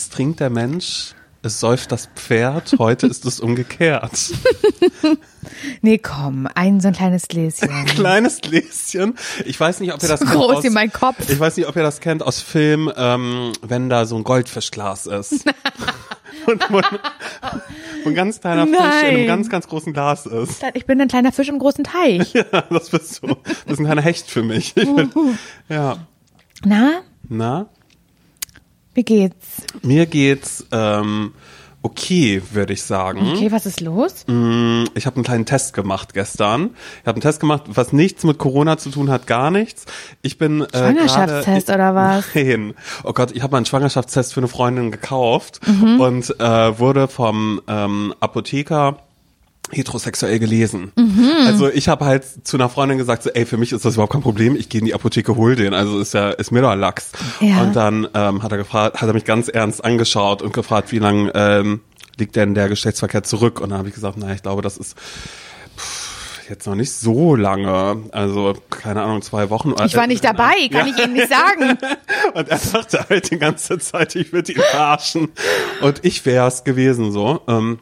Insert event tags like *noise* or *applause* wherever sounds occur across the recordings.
es trinkt der Mensch, es säuft das Pferd, heute ist es umgekehrt. *laughs* Nee, komm, ein so ein kleines Gläschen. Kleines Gläschen. Ich weiß nicht, ob ihr das So kennt groß aus, wie mein Kopf. Ich weiß nicht, ob ihr das kennt aus Film, ähm, wenn da so ein Goldfischglas ist. *laughs* und ein ganz kleiner Fisch in einem Nein. ganz, ganz großen Glas ist. Ich bin ein kleiner Fisch im großen Teich. *laughs* Ja, das bist du. Das ist ein kleiner Hecht für mich. Ich bin, ja. Na, Na? Wie geht's? Mir geht's ähm, okay, würde ich sagen. Okay, was ist los? Mm, Ich habe einen kleinen Test gemacht gestern. Ich habe einen Test gemacht, was nichts mit Corona zu tun hat, gar nichts. Ich bin äh, Schwangerschaftstest gerade- oder was? Nein. Oh Gott, ich habe mal einen Schwangerschaftstest für eine Freundin gekauft Mhm. und äh, wurde vom ähm, Apotheker heterosexuell gelesen. Mhm. Also ich habe halt zu einer Freundin gesagt, so, ey, für mich ist das überhaupt kein Problem, ich gehe in die Apotheke, hol den, also ist ja, ist mir doch Lachs. Ja. Und dann ähm, hat er gefragt, hat er mich ganz ernst angeschaut und gefragt, wie lang ähm, liegt denn der Geschlechtsverkehr zurück? Und dann habe ich gesagt, naja, ich glaube, das ist pff, jetzt noch nicht so lange, also keine Ahnung, zwei Wochen. Ich war nicht dabei, kann ich Ihnen nicht sagen. *laughs* Und er dachte halt die ganze Zeit, ich würde ihn verarschen. Und ich wär's gewesen so. Ähm,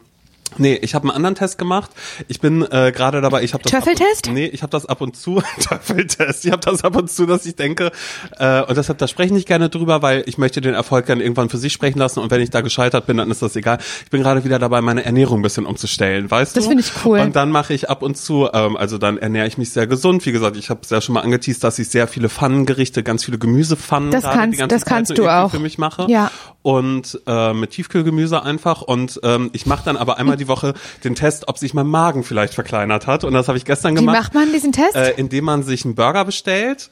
Nee, ich habe einen anderen Test gemacht. Ich bin äh, gerade dabei, ich habe das Töffeltest? Ab, nee, ich habe das ab und zu *laughs* Töffeltest. Ich habe das ab und zu, dass ich denke äh, und deshalb da spreche ich nicht gerne drüber, weil ich möchte den Erfolg gerne irgendwann für sich sprechen lassen und wenn ich da gescheitert bin, dann ist das egal. Ich bin gerade wieder dabei, meine Ernährung ein bisschen umzustellen, weißt Das du? finde ich cool. Und dann mache ich ab und zu, ähm, also dann ernähre ich mich sehr gesund. Wie gesagt, ich habe es ja schon mal angeteased, dass ich sehr viele Pfannengerichte, ganz viele Gemüsepfannen Das kannst- das Zeit kannst so du auch. für mich mache. Ja. Und äh, mit Tiefkühlgemüse einfach. Und ähm, ich mache dann aber einmal die Woche den Test, ob sich mein Magen vielleicht verkleinert hat. Und das habe ich gestern Wie gemacht. macht man diesen Test? Äh, indem man sich einen Burger bestellt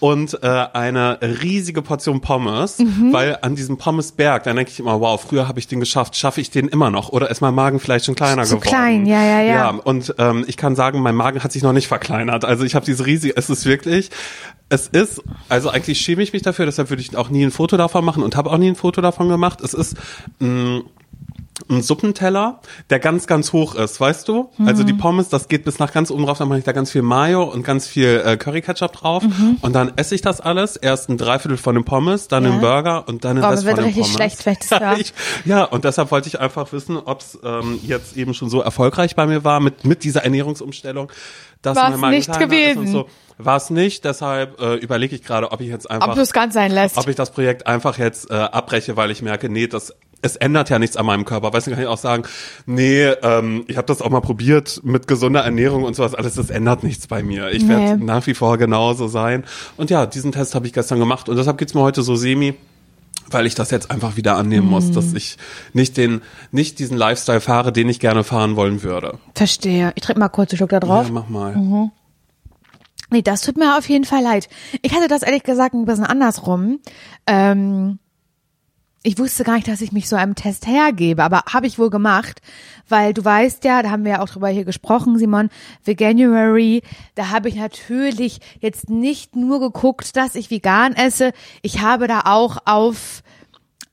und äh, eine riesige Portion Pommes, Mhm. weil an diesem Pommesberg, dann denke ich immer, wow, früher habe ich den geschafft, schaffe ich den immer noch oder ist mein Magen vielleicht schon kleiner Zu geworden? klein, ja, ja, ja. Ja, und ähm, ich kann sagen, mein Magen hat sich noch nicht verkleinert. Also ich habe diese riesige, es ist wirklich, es ist, also eigentlich schäme ich mich dafür, deshalb würde ich auch nie ein Foto davon machen und habe auch nie ein Foto davon gemacht. Es ist mh, ein Suppenteller, der ganz, ganz hoch ist, weißt du? Also Mhm. die Pommes, das geht bis nach ganz oben drauf, dann mache ich da ganz viel Mayo und ganz viel äh, Curry-Ketchup drauf und dann esse ich das alles. Erst ein Dreiviertel von den Pommes, dann Mhm. Ja. den Burger und dann den Oh, Rest von richtig Pommes. schlecht, wenn das *laughs* ja, ich, ja, und deshalb wollte ich einfach wissen, ob es ähm, jetzt eben schon so erfolgreich bei mir war mit, mit dieser Ernährungsumstellung. Dass War's nicht gewesen. War es nicht, deshalb äh, überlege ich gerade, ob ich jetzt einfach Ob du es ganz sein lässt. ob ich das Projekt einfach jetzt äh, abbreche, weil ich merke, nee, das es ändert ja nichts an meinem Körper. Weißt du, kann ich auch sagen, nee, ähm, ich habe das auch mal probiert mit gesunder Ernährung und sowas alles, das ändert nichts bei mir. Ich Nee. werde nach wie vor genauso sein. Und ja, diesen Test habe ich gestern gemacht und deshalb geht's mir heute so semi weil ich das jetzt einfach wieder annehmen muss, Mhm. dass ich nicht den, nicht diesen Lifestyle fahre, den ich gerne fahren wollen würde. Verstehe. Ich trinke mal kurz einen Schluck da drauf. Ja, mach mal. Mhm. Nee, das tut mir auf jeden Fall leid. Ich hatte das ehrlich gesagt ein bisschen andersrum. Ähm, ich wusste gar nicht, dass ich mich so einem Test hergebe, aber habe ich wohl gemacht, weil du weißt ja, da haben wir ja auch drüber hier gesprochen, Simon, Veganuary, da habe ich natürlich jetzt nicht nur geguckt, dass ich vegan esse, ich habe da auch auf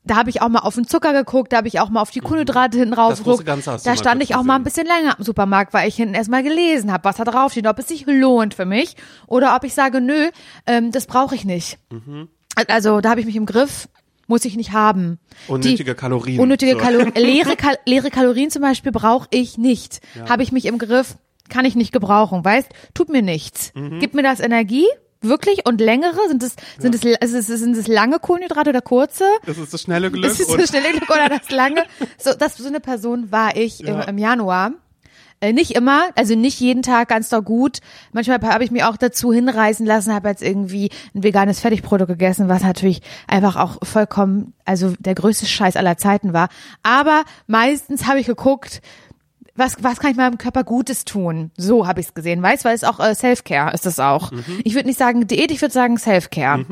da habe ich auch mal auf den Zucker geguckt, da habe ich auch mal auf die Kohlenhydrate hinten rauf Das große geguckt. Da stand ich auch mal ein bisschen länger im Supermarkt, weil ich hinten erstmal gelesen habe, was da draufsteht, ob es sich lohnt für mich oder ob ich sage, nö, ähm, das brauche ich nicht. Mhm. Also da habe ich mich im Griff, muss ich nicht haben. Unnötige Die, Kalorien. Unnötige So. Kalorien. *laughs* Leere, Kal leere Kalorien zum Beispiel brauche ich nicht. Habe ich mich im Griff, kann ich nicht gebrauchen, weißt? Tut mir nichts. Mhm. Gibt mir das Energie? Wirklich? Und längere? Sind es, sind es, ist es, sind es lange Kohlenhydrate oder kurze? Das ist das schnelle Glück. Ist es und- das schnelle Glück oder das lange? *laughs* So, das, so eine Person war ich Ja. im, im Januar. Äh, nicht immer, also nicht jeden Tag ganz doch gut. Manchmal habe ich mich auch dazu hinreißen lassen, habe jetzt irgendwie ein veganes Fertigprodukt gegessen, was natürlich einfach auch vollkommen, also der größte Scheiß aller Zeiten war. Aber meistens habe ich geguckt, was, was kann ich meinem Körper Gutes tun? So habe ich es gesehen, weißt, weil es auch äh, Self-Care ist es auch. Ich würde nicht sagen Diät, ich würde sagen Self-Care.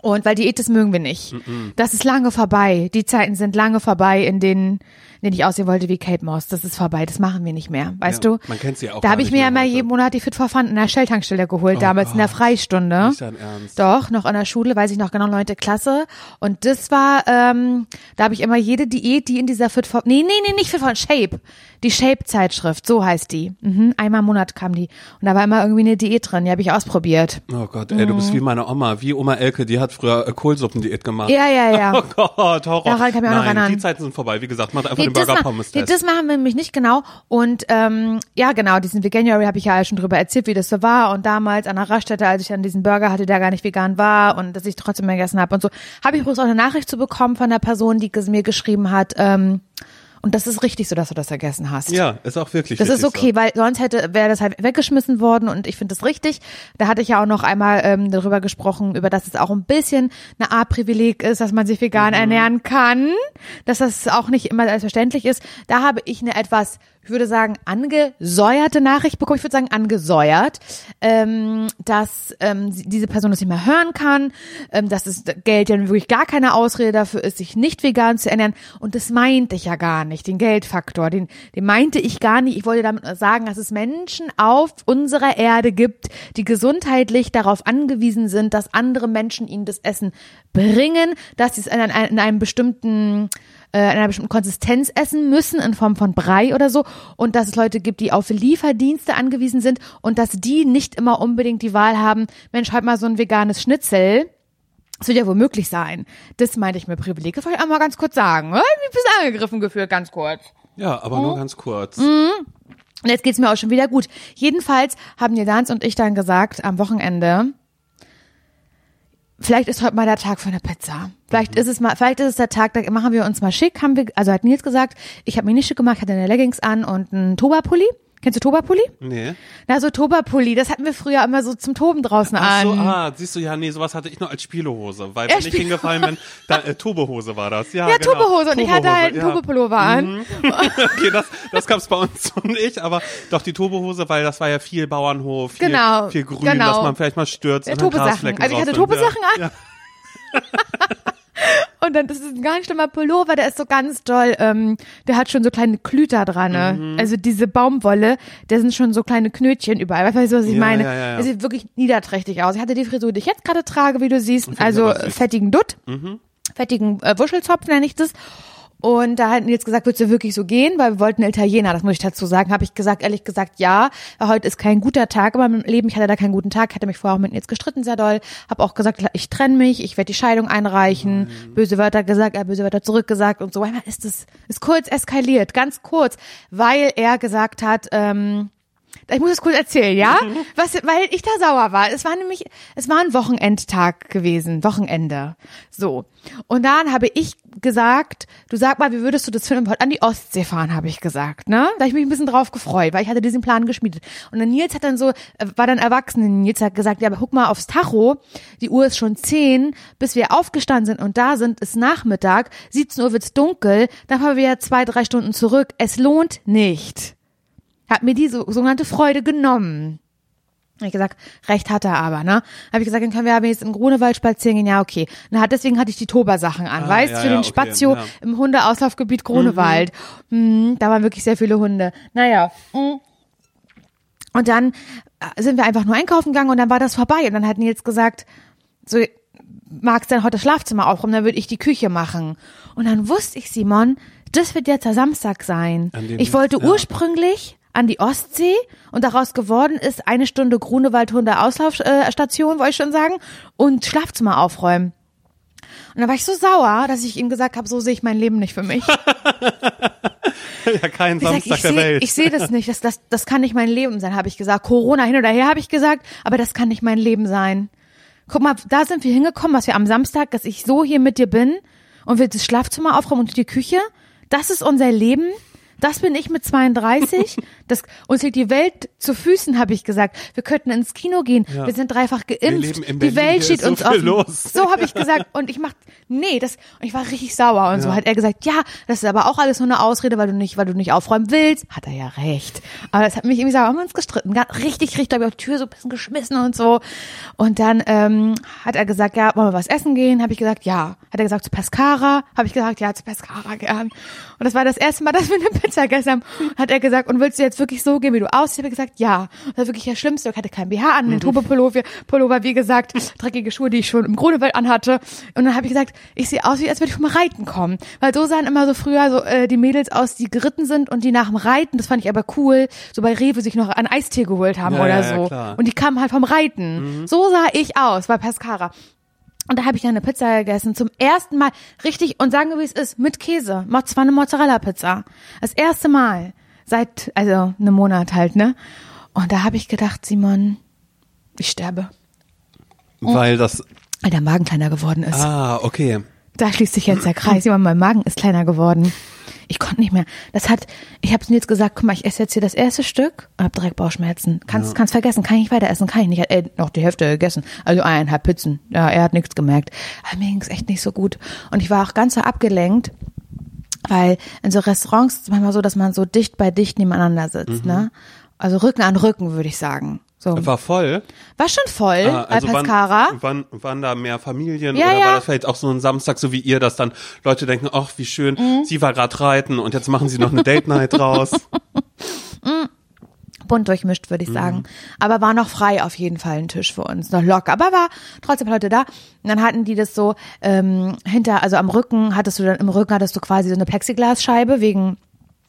Und weil Diät, das mögen wir nicht. Das ist lange vorbei. Die Zeiten sind lange vorbei, in denen, denen ich aussehen wollte wie Kate Moss. Das ist vorbei. Das machen wir nicht mehr. Weißt Ja, du? man kennt sie auch Da habe ich mir ja immer heute. jeden Monat die Fit for Fun in der Shell-Tankstelle geholt, Oh damals in der. Freistunde. Nicht dein Ernst. Doch, noch in der Schule, weiß ich noch genau, neunte Klasse. Und das war, ähm, da habe ich immer jede Diät, die in dieser Fit for, nee, nee, nee, nicht Fit for, Shape. Die Shape-Zeitschrift, so heißt die. Mhm, einmal im Monat kam die. Und da war immer irgendwie eine Diät drin, die habe ich ausprobiert. Oh Gott, ey, du Mhm. bist wie meine Oma, wie Oma Elke, die hat früher äh, Kohlsuppendiät gemacht. Ja, ja, ja. *laughs* Oh Gott, Horror. Daran kann ich mich auch noch Nein, erinnern. die Zeiten sind vorbei. Wie gesagt, macht einfach Nee, den Burger ma- Pommes nee, das machen wir nämlich nicht genau. Und ähm, ja, genau, diesen Veganuary habe ich ja schon drüber erzählt, wie das so war. Und damals an der Raststätte, als ich dann diesen Burger hatte, der gar nicht vegan war und dass ich trotzdem gegessen habe und so, habe ich übrigens auch eine Nachricht zu bekommen von der Person, die mir geschrieben hat, ähm, und das ist richtig so, dass du das vergessen hast. ja, ist auch wirklich Das ist okay, weil sonst hätte wäre das halt weggeschmissen worden und ich finde das richtig. Da hatte ich ja auch noch einmal ähm, darüber gesprochen, über dass es auch ein bisschen eine Art Privileg ist, dass man sich vegan ernähren kann, dass das auch nicht immer selbstverständlich ist. Da habe ich eine etwas, ich würde sagen, angesäuerte Nachricht bekommen. Ich würde sagen angesäuert, ähm, dass ähm, diese Person das nicht mehr hören kann, ähm, dass das Geld ja wirklich gar keine Ausrede dafür ist, sich nicht vegan zu ernähren. Und das meinte ich ja gar nicht, den Geldfaktor, den, den meinte ich gar nicht. Ich wollte damit sagen, dass es Menschen auf unserer Erde gibt, die gesundheitlich darauf angewiesen sind, dass andere Menschen ihnen das Essen bringen, dass sie es in, in einem bestimmten äh, in einer bestimmten Konsistenz essen müssen, in Form von Brei oder so, und dass es Leute gibt, die auf Lieferdienste angewiesen sind und dass die nicht immer unbedingt die Wahl haben, Mensch, halt mal so ein veganes Schnitzel. Das wird ja wohl möglich sein. Das meinte ich mir Privileg. Das wollte ich auch mal ganz kurz sagen. Ich bin ein bisschen angegriffen gefühlt, ganz kurz. Ja, aber Oh. nur ganz kurz. Mhm. Und jetzt geht's mir auch schon wieder gut. Jedenfalls haben Nils und ich dann gesagt, am Wochenende, vielleicht ist heute mal der Tag für eine Pizza. Vielleicht ist es mal, vielleicht ist es der Tag, da machen wir uns mal schick, haben wir, also hat Nils gesagt, ich habe mich nicht schick gemacht, ich hatte eine Leggings an und einen Toba-Pulli. Kennst du Toba-Pulli? Nee. Na, so Toba-Pulli, das hatten wir früher immer so zum Toben draußen Ach so, an. ah, siehst du, ja, nee, sowas hatte ich nur als Spielehose, weil Ja, wenn ich hingefallen bin, *laughs* da, äh, Tobehose war das. Ja, Ja, genau. Tobehose und ich hatte halt einen ja. Mhm. Tobepullover an. *laughs* Okay, das, das gab's bei uns so nicht, aber doch die Tobehose, weil das war ja viel Bauernhof, viel, Genau, viel Grün, genau. dass man vielleicht mal stürzt Ja, und Tobesachen. Also ich hatte. Tobesachen ja. an. *laughs* Und dann, das ist ein ganz schlimmer Pullover, der ist so ganz doll, ähm, der hat schon so kleine Klüter dran. Ne? Mhm. Also diese Baumwolle, da sind schon so kleine Knötchen überall. Weißt du, was ich Ja, meine? ja, ja, ja. Der sieht wirklich niederträchtig aus. Ich hatte die Frisur, die ich jetzt gerade trage, wie du siehst. Also fettigen Dutt, Mhm. fettigen äh, Wuschelzopf nenne ich das. Und da hat Nils gesagt, würdest du wirklich so gehen? Weil wir wollten Italiener, das muss ich dazu sagen. Habe ich gesagt, ehrlich gesagt, ja. Heute ist kein guter Tag in meinem Leben. Ich hatte da keinen guten Tag. Ich hatte mich vorher auch mit Nils gestritten, sehr doll. Habe auch gesagt, ich trenne mich, ich werde die Scheidung einreichen. Böse Wörter gesagt, er hat böse Wörter zurückgesagt und so. Einmal ist es ist kurz eskaliert, ganz kurz, weil er gesagt hat, ähm, ich muss es kurz erzählen, ja? *laughs* Was, weil ich da sauer war. Es war nämlich, es war ein Wochenendtag gewesen, Wochenende. So. Und dann habe ich gesagt, du sag mal, wie würdest du das finden, an die Ostsee fahren, habe ich gesagt, ne? Da hab ich mich ein bisschen drauf gefreut, weil ich hatte diesen Plan geschmiedet. Und dann Nils hat dann so, äh, war dann erwachsen, Nils hat gesagt, ja, aber guck mal aufs Tacho, die Uhr ist schon zehn, bis wir aufgestanden sind und da sind, ist Nachmittag, 17 Uhr wird's dunkel, dann fahren wir zwei, drei Stunden zurück. Es lohnt nicht hat mir die so, sogenannte Freude genommen. Hab ich gesagt, recht hat er aber, ne? Habe ich gesagt, dann können wir aber jetzt im Grunewald spazieren gehen. Ja, okay. Na, deswegen hatte ich die Toba-Sachen an, Ah, weißt, ja, für ja, den okay, Spazio ja. im Hundeauslaufgebiet Grunewald. Mhm, da waren wirklich sehr viele Hunde. Naja. mhm. Und dann äh, sind wir einfach nur einkaufen gegangen und dann war das vorbei. Und dann hat Nils gesagt, so, magst du denn heute das Schlafzimmer aufräumen, dann würde ich die Küche machen. Und dann wusste ich, Simon, das wird jetzt der Samstag sein. Ich wollte ursprünglich an die Ostsee und daraus geworden ist eine Stunde Grunewald-Hunde Auslaufstation, wollte ich schon sagen, und Schlafzimmer aufräumen. Und dann war ich so sauer, dass ich ihm gesagt habe, so sehe ich mein Leben nicht für mich. *laughs* ja, kein Ich, sag, Samstag ich der sehe Welt. ich seh das nicht, das, das, das kann nicht mein Leben sein, habe ich gesagt. Corona hin oder her, habe ich gesagt, aber das kann nicht mein Leben sein. Guck mal, da sind wir hingekommen, was wir am Samstag, dass ich so hier mit dir bin und wir das Schlafzimmer aufräumen und die Küche. Das ist unser Leben. Das bin ich mit 32. *laughs* Das, uns liegt die Welt zu Füßen, habe ich gesagt. Wir könnten ins Kino gehen. Ja. Wir sind dreifach geimpft. die Berlin, Welt steht ist so uns offen. los. So habe ich gesagt. Und ich mach, nee, das, und ich war richtig sauer und so. Ja. Hat er gesagt, ja, das ist aber auch alles nur eine Ausrede, weil du nicht, weil du nicht aufräumen willst. Hat er ja recht. Aber das hat mich irgendwie sauer. Haben wir uns gestritten. Richtig, richtig, habe ich auf die Tür so ein bisschen geschmissen und so. Und dann ähm, hat er gesagt, ja, wollen wir was essen gehen? Habe ich gesagt, ja. Hat er gesagt, zu Pescara? Habe ich gesagt, ja, zu Pescara gern. Und das war das erste Mal, *laughs* dass wir eine Pizza gegessen haben. Hat er gesagt, und willst du jetzt wirklich so gehen, wie du aussiehst? Ich habe gesagt, ja. Das war wirklich das Schlimmste. Ich hatte kein BH an, den Tobe-Pullover, Pullover, wie gesagt, dreckige Schuhe, die ich schon im Grunewald anhatte. Und dann habe ich gesagt, ich sehe aus, wie als würde ich vom Reiten kommen. Weil so sahen immer so früher so äh, die Mädels aus, die geritten sind und die nach dem Reiten, das fand ich aber cool, so bei Rewe sich noch einen Eistee geholt haben Ja, oder ja, so. klar. Und die kamen halt vom Reiten. So sah ich aus bei Pescara. Und da habe ich dann eine Pizza gegessen, zum ersten Mal richtig und sagen wir, wie es ist, mit Käse. Macht zwar eine Mozzarella-Pizza. Das erste Mal seit, also einem Monat halt, ne? Und da habe ich gedacht, Simon, ich sterbe. Weil das, Weil der Magen kleiner geworden ist. ah, okay. Da schließt sich jetzt der Kreis. Simon, mein Magen ist kleiner geworden. Ich konnte nicht mehr. Das hat, ich habe jetzt gesagt, guck mal, ich esse jetzt hier das erste Stück und habe direkt Bauchschmerzen. Kannst, kannst vergessen, kann ich nicht weiter essen, kann ich nicht. Äh, noch die Hälfte gegessen. Also eineinhalb Pizzen. Ja, er hat nichts gemerkt. Aber mir ging's echt nicht so gut. Und ich war auch ganz so abgelenkt, weil in so Restaurants ist es manchmal so, dass man so dicht bei dicht nebeneinander sitzt, ne? Also Rücken an Rücken, würde ich sagen. So. War voll. War schon voll Ah, also bei wann, Pescara. wann, waren da mehr Familien Ja, oder ja. war das vielleicht auch so ein Samstag, so wie ihr, dass dann Leute denken, ach, wie schön, Mhm. sie war gerade reiten und jetzt machen sie noch eine Date Night draus. *laughs* bunt durchmischt, würde ich sagen. Aber war noch frei auf jeden Fall ein Tisch für uns, noch locker. Aber war trotzdem Leute da. Und dann hatten die das so ähm, hinter, also am Rücken hattest du dann im Rücken hattest du quasi so eine Plexiglasscheibe wegen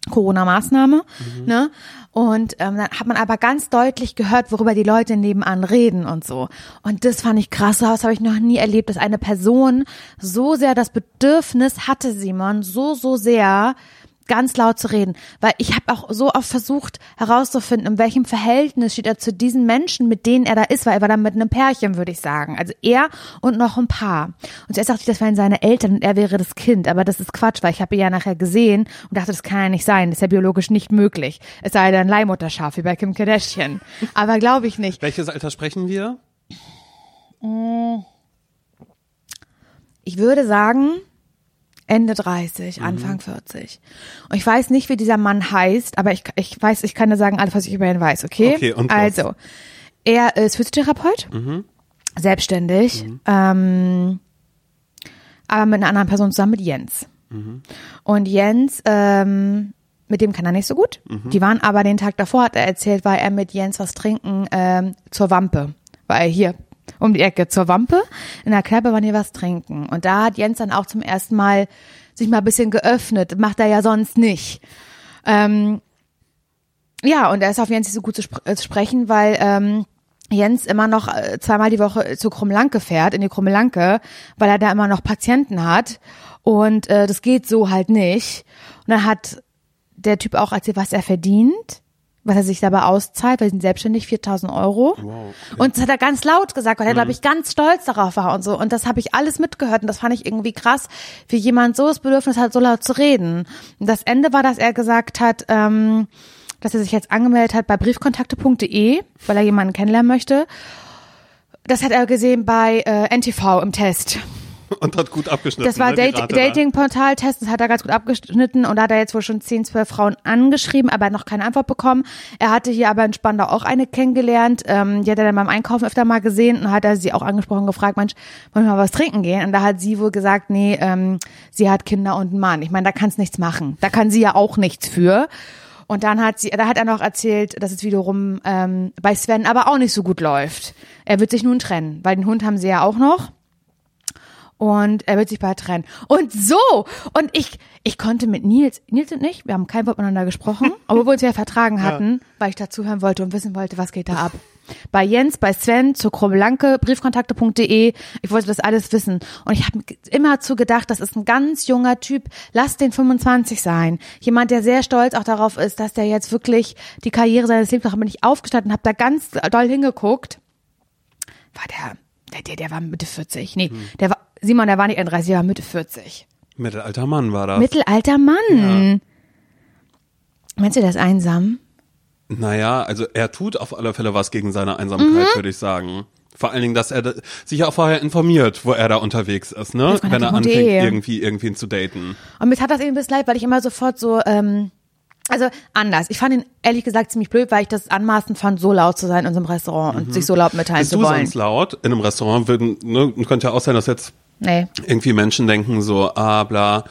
Corona-Maßnahme, ne? Und ähm, dann hat man aber ganz deutlich gehört, worüber die Leute nebenan reden und so. Und das fand ich krass. Das habe ich noch nie erlebt, dass eine Person so sehr das Bedürfnis hatte, Simon, so, so sehr, ganz laut zu reden, weil ich habe auch so oft versucht herauszufinden, in welchem Verhältnis steht er zu diesen Menschen, mit denen er da ist, weil er war da mit einem Pärchen, würde ich sagen. Also er und noch ein Paar. Und zuerst dachte ich, das wären seine Eltern und er wäre das Kind, aber das ist Quatsch, weil ich habe ihn ja nachher gesehen und dachte, das kann ja nicht sein, das ist ja biologisch nicht möglich. Es sei denn Leihmutterschaf wie bei Kim Kardashian. *laughs* Aber glaube ich nicht. Welches Alter sprechen wir? Ich würde sagen, Ende 30, Anfang 40. Und ich weiß nicht, wie dieser Mann heißt, aber ich, ich weiß, ich kann dir sagen, alles, was ich über ihn weiß, okay? Okay, und was? Also, er ist Physiotherapeut, selbstständig, ähm, aber mit einer anderen Person zusammen, mit Jens. Und Jens, ähm, mit dem kann er nicht so gut. Die waren aber den Tag davor, hat er erzählt, war er mit Jens was trinken ähm, zur Wampe. War er hier um die Ecke zur Wampe. In der Kneipe waren die was trinken. Und da hat Jens dann auch zum ersten Mal sich mal ein bisschen geöffnet. Macht er ja sonst nicht. Ähm, ja, und er ist auf Jens nicht so gut zu, spr äh, zu sprechen, weil ähm, Jens immer noch äh, zweimal die Woche zu Krummelanke fährt, in die Krummelanke, weil er da immer noch Patienten hat. Und äh, das geht so halt nicht. Und dann hat der Typ auch erzählt, was er verdient, was er sich dabei auszahlt, weil sie sind selbstständig, 4000 Euro. Wow. Und das hat er ganz laut gesagt, weil er, glaube ich, ganz stolz darauf war und so. Und das habe ich alles mitgehört und das fand ich irgendwie krass, wie jemand so das Bedürfnis hat, so laut zu reden. Und das Ende war, dass er gesagt hat, ähm, dass er sich jetzt angemeldet hat bei briefkontakte.de, weil er jemanden kennenlernen möchte. Das hat er gesehen bei äh, NTV im Test. *laughs* Und hat gut abgeschnitten. Das war ne, Date. Dating-Portal-Test, das hat er ganz gut abgeschnitten und da hat er jetzt wohl schon 10, 12 Frauen angeschrieben, aber noch keine Antwort bekommen. Er hatte hier aber in Spandau auch eine kennengelernt, ähm, die hat er dann beim Einkaufen öfter mal gesehen und hat er sie auch angesprochen und gefragt, Mensch, wollen wir mal was trinken gehen? Und da hat sie wohl gesagt, nee, ähm, sie hat Kinder und einen Mann. Ich meine, da kann's nichts machen. Da kann sie ja auch nichts für. Und dann hat sie, da hat er noch erzählt, dass es wiederum ähm, bei Sven aber auch nicht so gut läuft. Er wird sich nun trennen, weil den Hund haben sie ja auch noch und er wird sich bald trennen. Und so, und ich, ich konnte mit Nils, Nils und ich, wir haben kein Wort miteinander gesprochen, *laughs* obwohl wir uns ja vertragen hatten, weil ich dazuhören wollte und wissen wollte, was geht da ab. Bei Jens, bei Sven, zur Krummelanke, briefkontakte.de, ich wollte das alles wissen. Und ich habe immer zu gedacht, das ist ein ganz junger Typ, lass den 25 sein. Jemand, der sehr stolz auch darauf ist, dass der jetzt wirklich die Karriere seines Lebens macht. Bin ich aufgestanden, habe da ganz doll hingeguckt. War der, der, der, der war Mitte 40. Nee, der war, Simon, der war nicht 31, der war Mitte 40. Mittelalter Mann war das. Mittelalter Mann. Meinst du, der ist einsam? Naja, also er tut auf alle Fälle was gegen seine Einsamkeit, Mhm. würde ich sagen. Vor allen Dingen, dass er da, sich auch vorher informiert, wo er da unterwegs ist, ne? Das Wenn er anfängt, eh. irgendwie irgendwen zu daten. Und mir tat das eben ein bisschen leid, weil ich immer sofort so, ähm, also anders. Ich fand ihn ehrlich gesagt ziemlich blöd, weil ich das anmaßend fand, so laut zu sein in unserem Restaurant und sich so laut mitteilen Bist zu du wollen. sonst laut in einem Restaurant? Würden, ne, könnte ja auch sein, dass jetzt Nee. irgendwie Menschen denken so, ah, bla,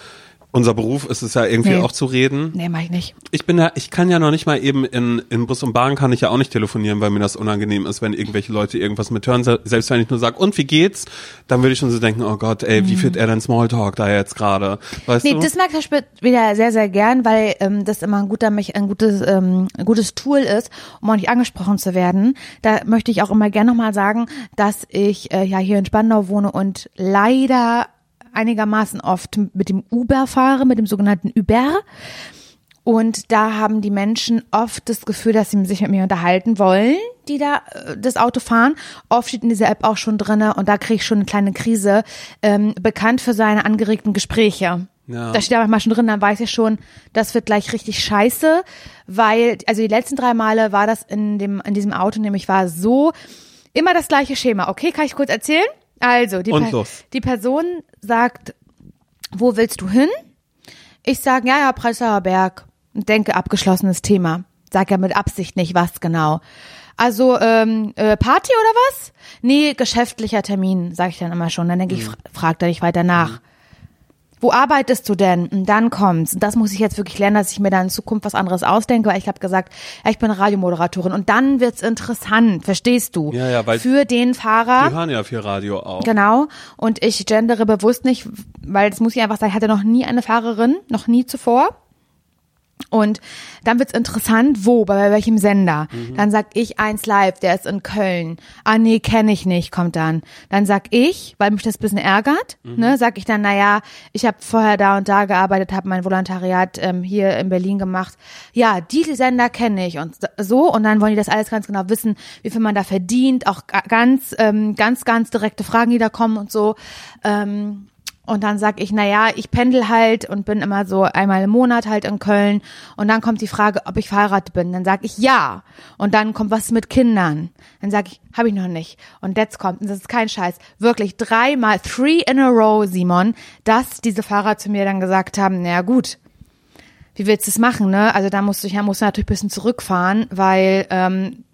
unser Beruf ist es ja irgendwie Nee. auch zu reden. Nee, mach ich nicht. Ich bin ja, ich kann ja noch nicht mal eben in, in Bus und Bahn kann ich ja auch nicht telefonieren, weil mir das unangenehm ist, wenn irgendwelche Leute irgendwas mithören. Se- Selbst wenn ich nur sage, und wie geht's? Dann würde ich schon so denken, oh Gott, ey, wie führt er denn Smalltalk da jetzt gerade? Weißt Mhm. Nee, du? das mag ich wieder sehr, sehr gern, weil ähm, das immer ein guter, ein gutes, ähm, ein gutes Tool ist, um auch nicht angesprochen zu werden. Da möchte ich auch immer gerne nochmal sagen, dass ich äh, ja hier in Spandau wohne und leider einigermaßen oft mit dem Uber fahre, mit dem sogenannten Uber. Und da haben die Menschen oft das Gefühl, dass sie sich mit mir unterhalten wollen, die da äh, das Auto fahren. Oft steht in dieser App auch schon drinne und da kriege ich schon eine kleine Krise. Ähm, bekannt für seine angeregten Gespräche. Ja. Da steht da manchmal schon drin, dann weiß ich schon, das wird gleich richtig scheiße, weil, also die letzten drei Male war das in dem, in diesem Auto nämlich war so, immer das gleiche Schema. Okay, kann ich kurz erzählen? Also, die, Per- die Person sagt, wo willst du hin? Ich sage, ja, ja, Prenzlauer Berg. Und denke, abgeschlossenes Thema. Sag ja mit Absicht nicht, was genau. Also, ähm, äh, Party oder was? Nee, geschäftlicher Termin, sage ich dann immer schon. Dann denke ich, fra frag da nicht weiter nach. Wo arbeitest du denn? Und dann kommt's. Und das muss ich jetzt wirklich lernen, dass ich mir dann in Zukunft was anderes ausdenke, weil ich habe gesagt, ja, ich bin Radiomoderatorin. Und dann wird's interessant, verstehst du? Ja, ja, weil- Für den Fahrer. Die hören ja viel Radio auch. Genau. Und ich gendere bewusst nicht, weil das muss ich einfach sagen, ich hatte noch nie eine Fahrerin, noch nie zuvor. Und dann wird's interessant, wo, bei welchem Sender. Dann sag ich eins live, der ist in Köln. Ah nee, kenne ich nicht, kommt dann. Dann sag ich, weil mich das ein bisschen ärgert, ne, sag ich dann, naja, ich habe vorher da und da gearbeitet, habe mein Volontariat ähm, hier in Berlin gemacht. Ja, diese Sender kenne ich und so. Und dann wollen die das alles ganz genau wissen, wie viel man da verdient, auch ga- ganz, ähm, ganz, ganz direkte Fragen, die da kommen und so. Ähm, und dann sag ich, na ja, ich pendel halt und bin immer so einmal im Monat halt in Köln. Und dann kommt die Frage, ob ich verheiratet bin. Dann sag ich ja. Und dann kommt was mit Kindern. Dann sag ich, habe ich noch nicht. Und jetzt kommt, und das ist kein Scheiß, wirklich dreimal, three in a row, Simon, dass diese Fahrer zu mir dann gesagt haben, na ja, gut, wie willst du es machen, ne? Also da musst du, ja, musst du natürlich bisschen zurückfahren, weil ähm,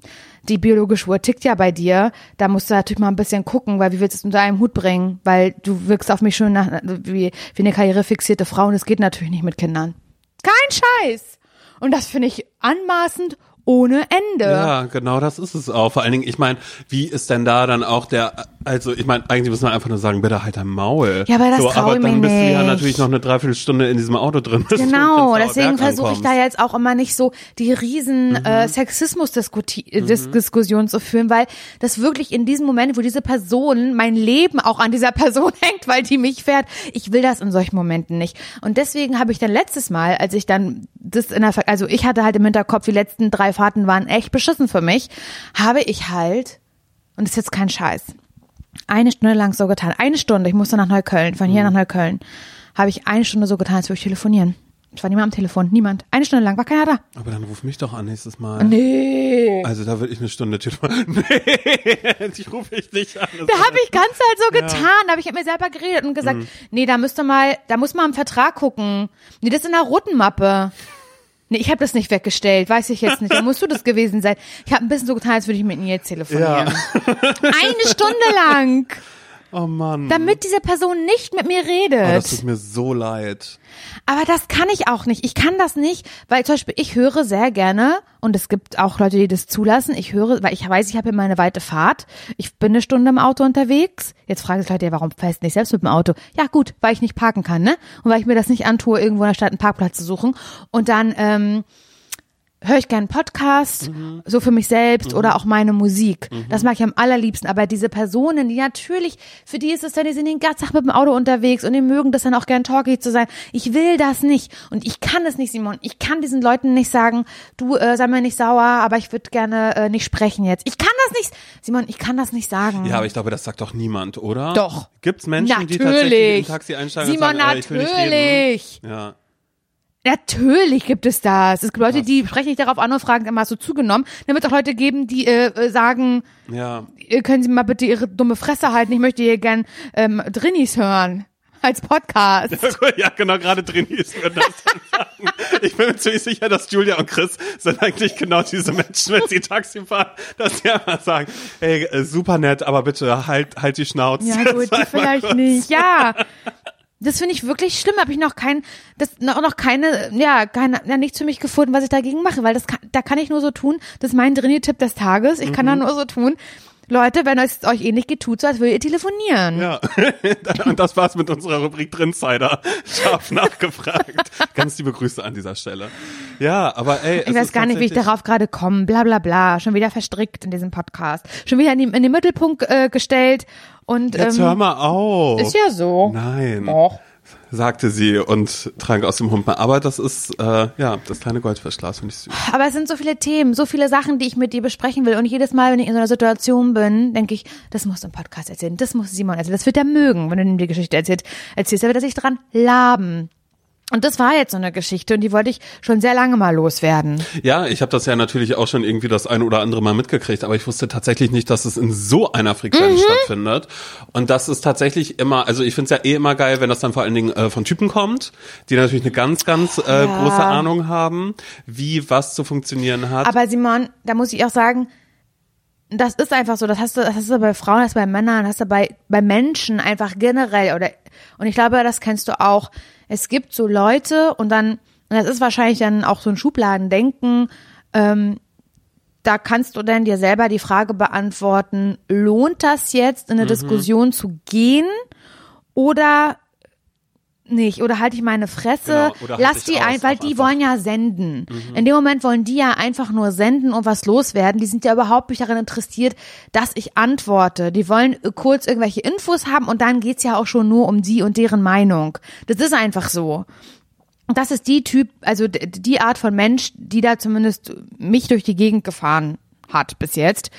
die biologische Uhr tickt ja bei dir. Da musst du natürlich mal ein bisschen gucken, weil wie willst du es unter einem Hut bringen? Weil du wirkst auf mich schon nach, wie, wie eine karrierefixierte Frau und das geht natürlich nicht mit Kindern. Kein Scheiß! Und das finde ich anmaßend ohne Ende. Ja, genau das ist es auch. Vor allen Dingen, ich meine, wie ist denn da dann auch der, also ich meine, eigentlich muss man einfach nur sagen, bitte halt dein Maul. Ja, aber das so, aber dann bist du ja nicht. natürlich noch eine Dreiviertelstunde in diesem Auto drin. *laughs* Genau, deswegen versuche ich da jetzt auch immer nicht so die riesen äh, Sexismus-Diskussion zu führen, weil das wirklich in diesem Moment, wo diese Person, mein Leben auch an dieser Person *laughs* hängt, weil die mich fährt, ich will das in solchen Momenten nicht. Und deswegen habe ich dann letztes Mal, als ich dann das in der, Ver- also ich hatte halt im Hinterkopf, die letzten drei Fahrten waren echt beschissen für mich, habe ich halt, und das ist jetzt kein Scheiß, eine Stunde lang so getan. Eine Stunde, ich musste nach Neukölln, von hier nach Neukölln, habe ich eine Stunde so getan, als würde ich telefonieren. Es war niemand am Telefon, niemand. Eine Stunde lang war keiner da. Aber dann ruf mich doch an nächstes Mal. Nee. Also da würde ich eine Stunde telefonieren. *laughs* Nee, die rufe ich nicht an. Da habe ich ganz halt so getan, da habe ich mit mir selber geredet und gesagt, nee, da müsste mal, da muss man am Vertrag gucken. Nee, das ist in der roten Mappe. Nee, ich habe das nicht weggestellt, weiß ich jetzt nicht. Da musst du das gewesen sein. Ich habe ein bisschen so getan, als würde ich mit ihr jetzt telefonieren. *laughs* Eine Stunde lang, Oh Mann. damit diese Person nicht mit mir oh, das redet. tut mir so leid. Aber das kann ich auch nicht. Ich kann das nicht, weil zum Beispiel ich höre sehr gerne, und es gibt auch Leute, die das zulassen, ich höre, weil ich weiß, ich habe immer eine weite Fahrt. Ich bin eine Stunde im Auto unterwegs. Jetzt fragen sich Leute, ja, warum fährst du nicht selbst mit dem Auto? Ja gut, weil ich nicht parken kann, ne? Und weil ich mir das nicht antue, irgendwo in der Stadt einen Parkplatz zu suchen. Und dann ähm, höre ich gerne einen Podcast, so für mich selbst oder auch meine Musik. Das mag ich am allerliebsten. Aber diese Personen, die natürlich, für die ist es dann, die sind den ganzen Tag mit dem Auto unterwegs und die mögen das dann auch gern talky zu sein. Ich will das nicht. Und ich kann es nicht, Simon. Ich kann diesen Leuten nicht sagen, du äh, sei mir nicht sauer, aber ich würde gerne äh, nicht sprechen jetzt. Ich kann das nicht, Simon, ich kann das nicht sagen. Ja, aber ich glaube, das sagt doch niemand, oder? Doch. Gibt's Menschen, die Natürlich. tatsächlich im Taxi einsteigen Simon, und sagen, äh, ich will nicht reden? natürlich. Ja. Natürlich gibt es das. Es gibt Leute, die sprechen nicht darauf an und fragen, immer hast du zugenommen. Dann wird es auch Leute geben, die äh, äh, sagen, Ja. äh, können Sie mal bitte Ihre dumme Fresse halten, ich möchte hier gern ähm, Drinnies hören. Als Podcast. *laughs* ja, genau, gerade Trainees würden das dann *laughs* sagen. Ich bin mir ziemlich sicher, dass Julia und Chris sind eigentlich genau diese Menschen, wenn sie Taxi fahren, dass sie einfach sagen, hey, äh, super nett, aber bitte halt, halt die Schnauze. Ja *laughs* gut, mal vielleicht nicht. Ja. Das finde ich wirklich schlimm. Habe ich noch kein, das noch, noch keine, ja, keine, ja, nichts für mich gefunden, was ich dagegen mache, weil das kann, da kann ich nur so tun. Das ist mein Drini-Tipp des Tages. Ich kann da nur so tun. Leute, wenn es euch ähnlich geht, tut so, als würdet ihr telefonieren. Ja, und *laughs* das war's mit unserer Rubrik Drinsider. Scharf nachgefragt. Ganz liebe Grüße an dieser Stelle. Ja, aber ey. Ich weiß gar nicht, wie ich darauf gerade komme. Bla bla bla. Schon wieder verstrickt in diesem Podcast. Schon wieder in, die, in den Mittelpunkt äh, gestellt. Und, Jetzt ähm, hör mal auf. Ist ja so. Nein. Doch. Sagte sie und trank aus dem Humpen. Aber das ist, äh, ja, das kleine Goldfischglas finde ich süß. Aber es sind so viele Themen, so viele Sachen, die ich mit dir besprechen will. Und jedes Mal, wenn ich in so einer Situation bin, denke ich, das musst du im Podcast erzählen, das muss Simon erzählen. Das wird er mögen, wenn du ihm die Geschichte erzählst. Erzählst, er wird er sich dran laben. Und das war jetzt so eine Geschichte und die wollte ich schon sehr lange mal loswerden. Ja, ich habe das ja natürlich auch schon irgendwie das ein oder andere Mal mitgekriegt, aber ich wusste tatsächlich nicht, dass es in so einer Frequenz stattfindet. Und das ist tatsächlich immer, also ich finde es ja eh immer geil, wenn das dann vor allen Dingen äh, von Typen kommt, die natürlich eine ganz, ganz äh, Ja. große Ahnung haben, wie was zu funktionieren hat. Aber Simon, da muss ich auch sagen, das ist einfach so, das hast du, das hast du bei Frauen, das hast du bei Männern, das hast du bei, bei Menschen einfach generell oder, und ich glaube, das kennst du auch. Es gibt so Leute und dann, und das ist wahrscheinlich dann auch so ein Schubladendenken, ähm, da kannst du dann dir selber die Frage beantworten, lohnt das jetzt in eine Diskussion zu gehen oder nicht oder halte ich meine Fresse, Genau, oder halt lass die ein, weil die einfach. wollen ja senden. In dem Moment wollen die ja einfach nur senden und was loswerden. Die sind ja überhaupt nicht daran interessiert, dass ich antworte. Die wollen äh, kurz irgendwelche Infos haben und dann geht's ja auch schon nur um die und deren Meinung. Das ist einfach so. Das ist die Typ, also die Art von Mensch, die da zumindest mich durch die Gegend gefahren hat bis jetzt.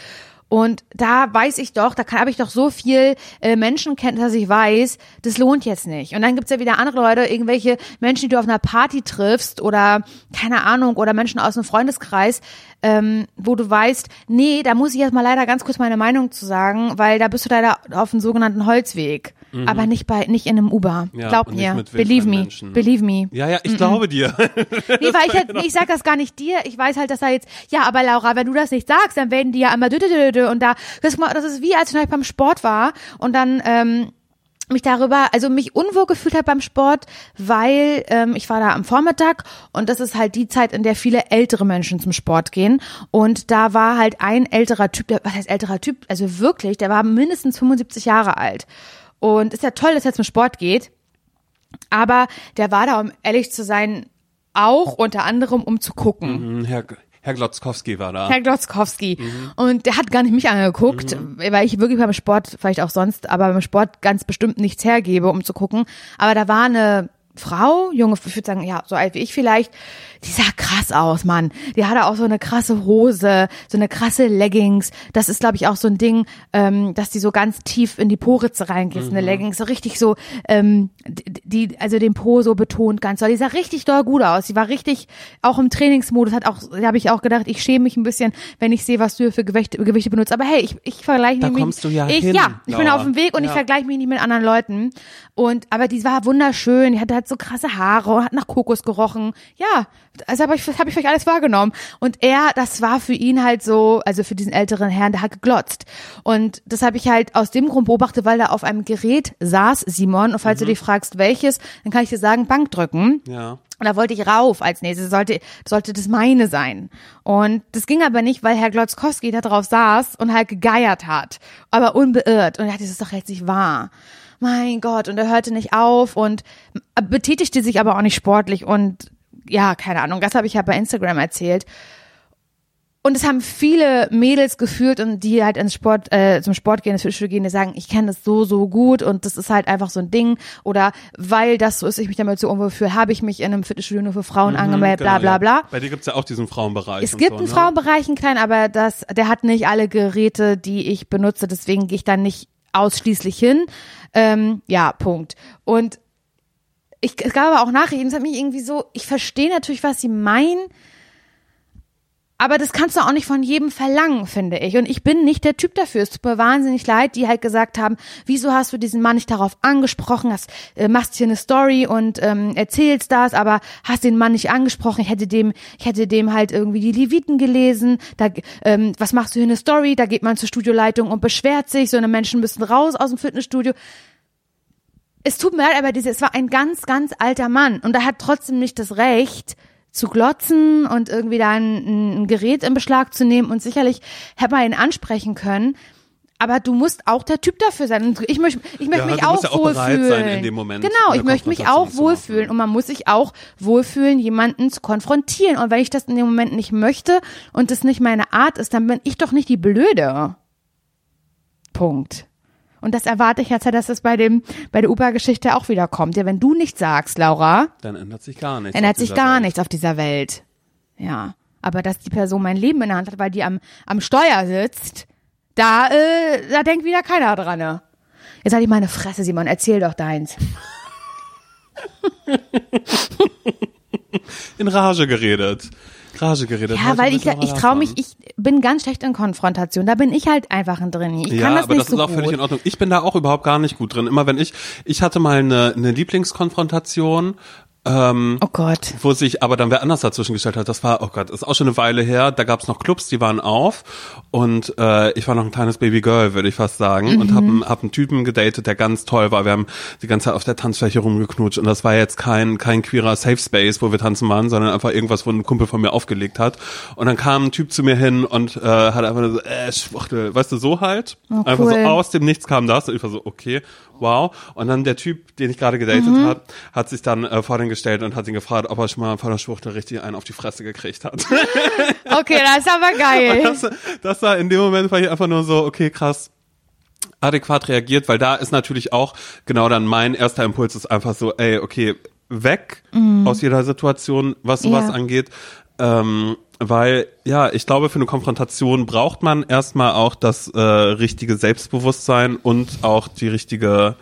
Und da weiß ich doch, da habe ich doch so viel äh, Menschenkenntnis, dass ich weiß, das lohnt jetzt nicht. Und dann gibt's ja wieder andere Leute, irgendwelche Menschen, die du auf einer Party triffst oder keine Ahnung, oder Menschen aus einem Freundeskreis, ähm, wo du weißt, nee, da muss ich jetzt mal leider ganz kurz meine Meinung zu sagen, weil da bist du leider auf dem sogenannten Holzweg. Aber nicht bei, nicht in einem Uber. Mhm. Ja, Glaub mir. Believe me. Menschen. Believe me. ja, ja, ich glaube dir. *laughs* *laughs* Nee, weil ich, halt, ich sag das gar nicht dir. Ich weiß halt, dass da jetzt, ja, aber Laura, wenn du das nicht sagst, dann werden die ja immer dü, dü, und da, das, ist wie, als ich beim Sport war und dann, ähm, mich darüber, also mich unwohl gefühlt habe beim Sport, weil ähm, ich war da am Vormittag und das ist halt die Zeit, in der viele ältere Menschen zum Sport gehen. Und da war halt ein älterer Typ, der, was heißt älterer Typ, also wirklich, der war mindestens 75 Jahre alt. Und ist ja toll, dass er zum Sport geht, aber der war da, um ehrlich zu sein, auch unter anderem, um zu gucken. Hm, Herr, Herr Glotzkowski war da. Herr Glotzkowski. Und der hat gar nicht mich angeguckt, weil ich wirklich beim Sport, vielleicht auch sonst, aber beim Sport ganz bestimmt nichts hergebe, um zu gucken. Aber da war eine Frau, junge, ich würde sagen, ja, so alt wie ich vielleicht, die sah krass aus, Mann. Die hatte auch so eine krasse Hose, so eine krasse Leggings. Das ist, glaube ich, auch so ein Ding, ähm, dass die so ganz tief in die Poritze reingeht, eine Leggings, so richtig so, ähm, die, also den Po so betont ganz doll. Die sah richtig doll gut aus. Die war richtig, auch im Trainingsmodus, hat auch, da habe ich auch gedacht, ich schäme mich ein bisschen, wenn ich sehe, was du für Gewichte, Gewichte benutzt. Aber hey, ich, ich vergleiche Da mich. kommst du ja ich, hin, Ja, ich bin Laura. auf dem Weg und ich Ja. vergleiche mich nicht mit anderen Leuten. Und, aber die war wunderschön, die hatte halt so krasse Haare und hat nach Kokos gerochen. Ja, also habe ich, hab ich vielleicht alles wahrgenommen. Und er, das war für ihn halt so, also für diesen älteren Herrn, der hat geglotzt. Und das habe ich halt aus dem Grund beobachtet, weil er auf einem Gerät saß, Simon. Und falls du dich fragst, welches, dann kann ich dir sagen, Bankdrücken. Ja. Und da wollte ich rauf als nächstes, sollte, sollte das meine sein. Und das ging aber nicht, weil Herr Glotzkowski da drauf saß und halt gegeiert hat, aber unbeirrt. Und er dachte, das ist doch jetzt nicht wahr. Mein Gott, und er hörte nicht auf und betätigte sich aber auch nicht sportlich und ja, keine Ahnung, das habe ich ja bei Instagram erzählt. Und es haben viele Mädels gefühlt und die halt ins Sport, äh, zum Sport gehen, ins Fitnessstudio gehen, die sagen, ich kenne das so, so gut und das ist halt einfach so ein Ding. Oder weil das so ist, ich mich damit so unwohl fühle, habe ich mich in einem Fitnessstudio nur für Frauen angemeldet, bla Genau, bla ja. bla. Bei dir gibt's ja auch diesen Frauenbereich. Es gibt so, einen ne? Frauenbereich, einen kleinen, aber das, der hat nicht alle Geräte, die ich benutze, deswegen gehe ich da nicht ausschließlich hin. Ähm, ja, Punkt. Und ich, es gab aber auch Nachrichten, es hat mich irgendwie so, ich verstehe natürlich, was sie meinen, aber das kannst du auch nicht von jedem verlangen, finde ich. Und ich bin nicht der Typ dafür. Es tut mir wahnsinnig leid, die halt gesagt haben, wieso hast du diesen Mann nicht darauf angesprochen, hast, äh, machst hier eine Story und ähm, erzählst das, aber hast den Mann nicht angesprochen. Ich hätte dem, ich hätte dem halt irgendwie die Leviten gelesen. Da, ähm, was machst du hier eine Story? Da geht man zur Studioleitung und beschwert sich, so eine Menschen müssen raus aus dem Fitnessstudio es tut mir leid, aber diese, es war ein ganz, ganz alter Mann und er hat trotzdem nicht das Recht zu glotzen und irgendwie da ein, ein Gerät in Beschlag zu nehmen und sicherlich hätte man ihn ansprechen können. Aber du musst auch der Typ dafür sein. Ich möchte, ich möchte Ja, mich auch ja auch wohlfühlen. bereit sein, in dem Moment genau, ich möchte mich auch wohlfühlen und man muss sich auch wohlfühlen, jemanden zu konfrontieren. Und wenn ich das in dem Moment nicht möchte und das nicht meine Art ist, dann bin ich doch nicht die Blöde. Punkt. Und das erwarte ich jetzt, dass das bei dem, bei der Uber-Geschichte auch wieder kommt. Ja, wenn du nichts sagst, Laura, Dann ändert sich gar nichts. ändert sich gar Welt. nichts auf dieser Welt. Ja. Aber dass die Person mein Leben in der Hand hat, weil die am, am Steuer sitzt, da, äh, da denkt wieder keiner dran. Ne? Jetzt hatte ich meine Fresse, Simon, erzähl doch deins. In Rage geredet. Rage geredet. Ja, Heute weil ich, ich traue mich, ich bin ganz schlecht in Konfrontation. Da bin ich halt einfach ein drin. Ich ja, kann das aber nicht das so ist auch gut. völlig in Ordnung. Ich bin da auch überhaupt gar nicht gut drin. Immer wenn ich, ich hatte mal eine, eine Lieblingskonfrontation, ähm, oh Gott. wo sich aber dann wer anders dazwischen gestellt hat. Das war, oh Gott, ist auch schon eine Weile her. Da gab's noch Clubs, die waren auf und äh, ich war noch ein kleines Babygirl, würde ich fast sagen, und habe Mhm. hab einen Typen gedatet, der ganz toll war. Wir haben die ganze Zeit auf der Tanzfläche rumgeknutscht und das war jetzt kein kein queerer Safe Space, wo wir tanzen waren, sondern einfach irgendwas, wo ein Kumpel von mir aufgelegt hat. Und dann kam ein Typ zu mir hin und äh, hat einfach so, äh, Schwuchtel, weißt du, so halt. Oh, Einfach cool. so aus dem Nichts kam das. Und ich war so, okay, wow. Und dann der Typ, den ich gerade gedatet Mhm. hat, hat sich dann äh, vor den gestellt und hat ihn gefragt, ob er schon mal von der Schwuchtel richtig einen auf die Fresse gekriegt hat. *laughs* Okay, das ist aber *laughs* geil. das, das war in dem Moment war ich einfach nur so, okay, krass adäquat reagiert, weil da ist natürlich auch genau dann mein erster Impuls ist einfach so, ey, okay, weg aus jeder Situation, was sowas Mhm. Ja. angeht. Ähm, weil, ja, ich glaube, für eine Konfrontation braucht man erstmal auch das äh, richtige Selbstbewusstsein und auch die richtige,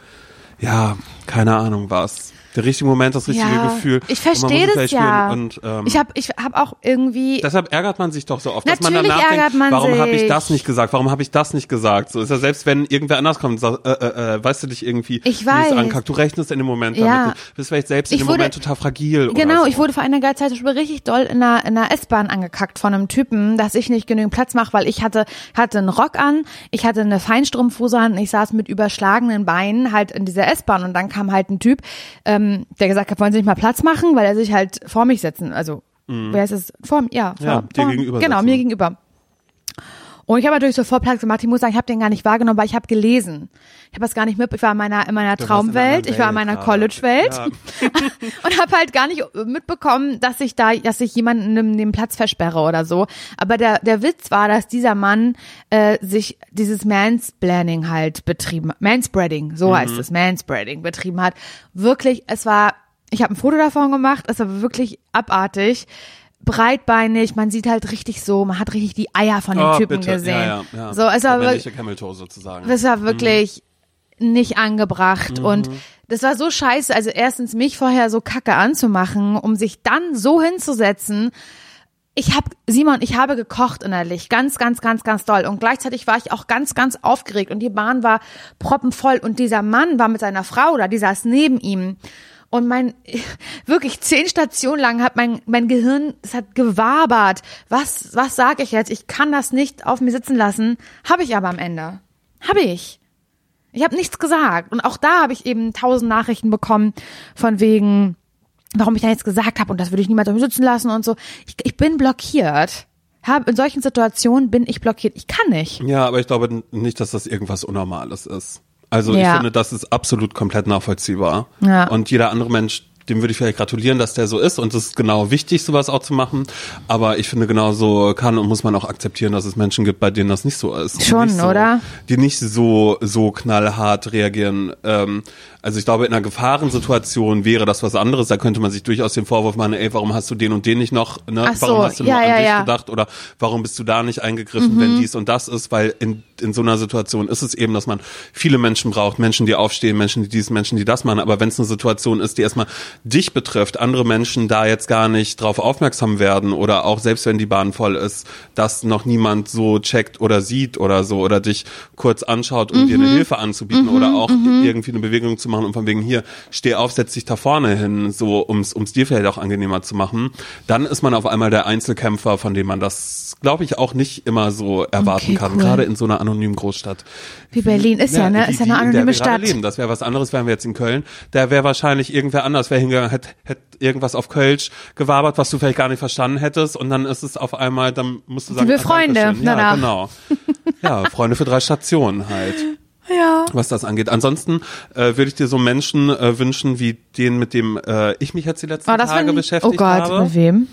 ja, keine Ahnung was. Der richtige Moment, das richtige ja, Gefühl. ich Und verstehe das ja. Und, ähm, ich habe ich hab auch irgendwie Deshalb ärgert man sich doch so oft, dass man Natürlich danach ärgert denkt, man warum habe ich das nicht gesagt, warum habe ich das nicht gesagt? So ist ja selbst, wenn irgendwer anders kommt und sagt, äh, äh, äh, weißt du dich irgendwie, Ich weiß. ankackt, du rechnest in dem Moment Ja. damit nicht, bist vielleicht selbst in Ich dem wurde- Moment total fragil. Genau, oder so. ich wurde vor einiger Zeit schon richtig doll in einer, in einer S-Bahn angekackt von einem Typen, dass ich nicht genügend Platz mache, weil ich hatte, hatte einen Rock an, ich hatte eine Feinstrumpfhose an, ich saß mit überschlagenen Beinen halt in dieser S-Bahn und dann kam halt ein Typ, ähm, der gesagt hat, wollen Sie nicht mal Platz machen, weil er sich halt vor mich setzen, also, wer ist es? Vor mir, ja, vor, Mhm. Ja, dir vor, gegenüber Genau, setzen. mir gegenüber. Und ich habe natürlich sofort Platz gemacht. Ich muss sagen, ich habe den gar nicht wahrgenommen, weil ich habe gelesen. Ich habe das gar nicht mit. Ich war in meiner in meiner in Traumwelt, anderen ich war in meiner Welt College-Welt gerade. *laughs* und habe halt gar nicht mitbekommen, dass ich da, dass ich jemanden den, Platz versperre oder so. Aber der der Witz war, dass dieser Mann äh, sich dieses Mansplaining halt betrieben, Manspreading, so heißt es, Manspreading betrieben hat. Wirklich, es war, ich habe ein Foto davon gemacht, es war wirklich abartig. Breitbeinig, man sieht halt richtig so, man hat richtig die Eier von dem Oh, Typen bitte. gesehen. Ja, ja, ja. So, es war wirklich, sozusagen. das war wirklich nicht Mhm. angebracht und das war so scheiße. Also erstens mich vorher so kacke anzumachen, um sich dann so hinzusetzen. Ich habe Simon, ich habe gekocht innerlich, ganz, ganz, ganz, ganz doll und gleichzeitig war ich auch ganz, ganz aufgeregt und die Bahn war proppenvoll und dieser Mann war mit seiner Frau da, die saß neben ihm. Und mein, *laughs* wirklich zehn Stationen lang hat mein, mein Gehirn, es hat gewabert. Was, was sage ich jetzt? Ich kann das nicht auf mir sitzen lassen. Habe ich aber am Ende. Habe ich. Ich habe nichts gesagt. Und auch da habe ich eben tausend Nachrichten bekommen von wegen, warum ich da jetzt gesagt habe und das würde ich niemals auf mir sitzen lassen und so. Ich, ich bin blockiert. Hab, in solchen Situationen bin ich blockiert. Ich kann nicht. Ja, aber ich glaube nicht, dass das irgendwas Unnormales ist. Also ich Ja. finde, das ist absolut komplett nachvollziehbar. Ja. Und jeder andere Mensch, dem würde ich vielleicht gratulieren, dass der so ist. Und es ist genau wichtig, sowas auch zu machen. Aber ich finde, genauso kann und muss man auch akzeptieren, dass es Menschen gibt, bei denen das nicht so ist. Die Schon, nicht so, oder? Die nicht so, so knallhart reagieren. Ähm, also ich glaube, in einer Gefahrensituation wäre das was anderes. Da könnte man sich durchaus den Vorwurf machen, ey, warum hast du den und den nicht noch, ne? Ach so, warum hast du ja, nur an ja, dich ja. gedacht? Oder warum bist du da nicht eingegriffen, wenn dies und das ist? Weil in, in so einer Situation ist es eben, dass man viele Menschen braucht. Menschen, die aufstehen, Menschen, die dies, Menschen, die das machen. Aber wenn es eine Situation ist, die erstmal dich betrifft, andere Menschen da jetzt gar nicht drauf aufmerksam werden oder auch selbst wenn die Bahn voll ist, dass noch niemand so checkt oder sieht oder so oder dich kurz anschaut, um dir eine Hilfe anzubieten oder auch irgendwie eine Bewegung zu machen und von wegen hier, steh auf, setz dich da vorne hin, so ums, ums dir vielleicht auch angenehmer zu machen, dann ist man auf einmal der Einzelkämpfer, von dem man das, glaube ich, auch nicht immer so erwarten Okay, kann, cool. gerade in so einer anonymen Großstadt. Wie Berlin ist ja, ne? die- Ist ja eine anonyme Stadt. Leben. Das wäre was anderes, wären wir jetzt in Köln. Da wäre wahrscheinlich irgendwer anders, wäre hingegangen, hätte hätt irgendwas auf Kölsch gewabert, was du vielleicht gar nicht verstanden hättest und dann ist es auf einmal, dann musst du sagen, Liebe ah, Freunde. Ja, danach. genau. Ja, Freunde für drei Stationen halt *laughs* Ja. was das angeht. Ansonsten äh, würde ich dir so Menschen äh, wünschen, wie den, mit dem äh, ich mich jetzt die letzten Oh, Tage beschäftigt Oh Gott, habe. mit wem?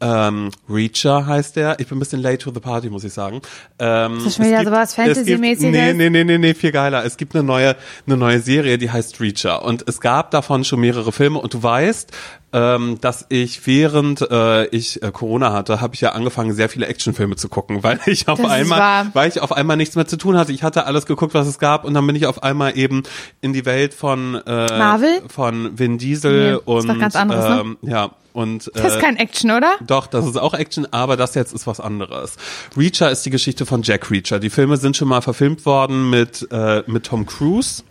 Ähm, Reacher heißt der. Ich bin ein bisschen late to the party, muss ich sagen. Ähm, Ist das schon es wieder gibt- sowas Fantasy-mäßiges? Nee, nee, nee, nee, nee, viel geiler. Es gibt eine neue, eine neue Serie, die heißt Reacher. Und es gab davon schon mehrere Filme. Und du weißt, ähm, dass ich während äh, ich äh, Corona hatte, habe ich ja angefangen, sehr viele Actionfilme zu gucken, weil ich auf Das ist einmal, weil ich auf einmal nichts mehr zu tun hatte. Ich hatte alles geguckt, was es gab, und dann bin ich auf einmal eben in die Welt von äh, Marvel? von Vin Diesel Nee, ist und anderes, ne? ähm, ja und äh, Das ist kein Action, oder? doch, das ist auch Action, aber das jetzt ist was anderes. Reacher ist die Geschichte von Jack Reacher. Die Filme sind schon mal verfilmt worden mit, äh, mit Tom Cruise.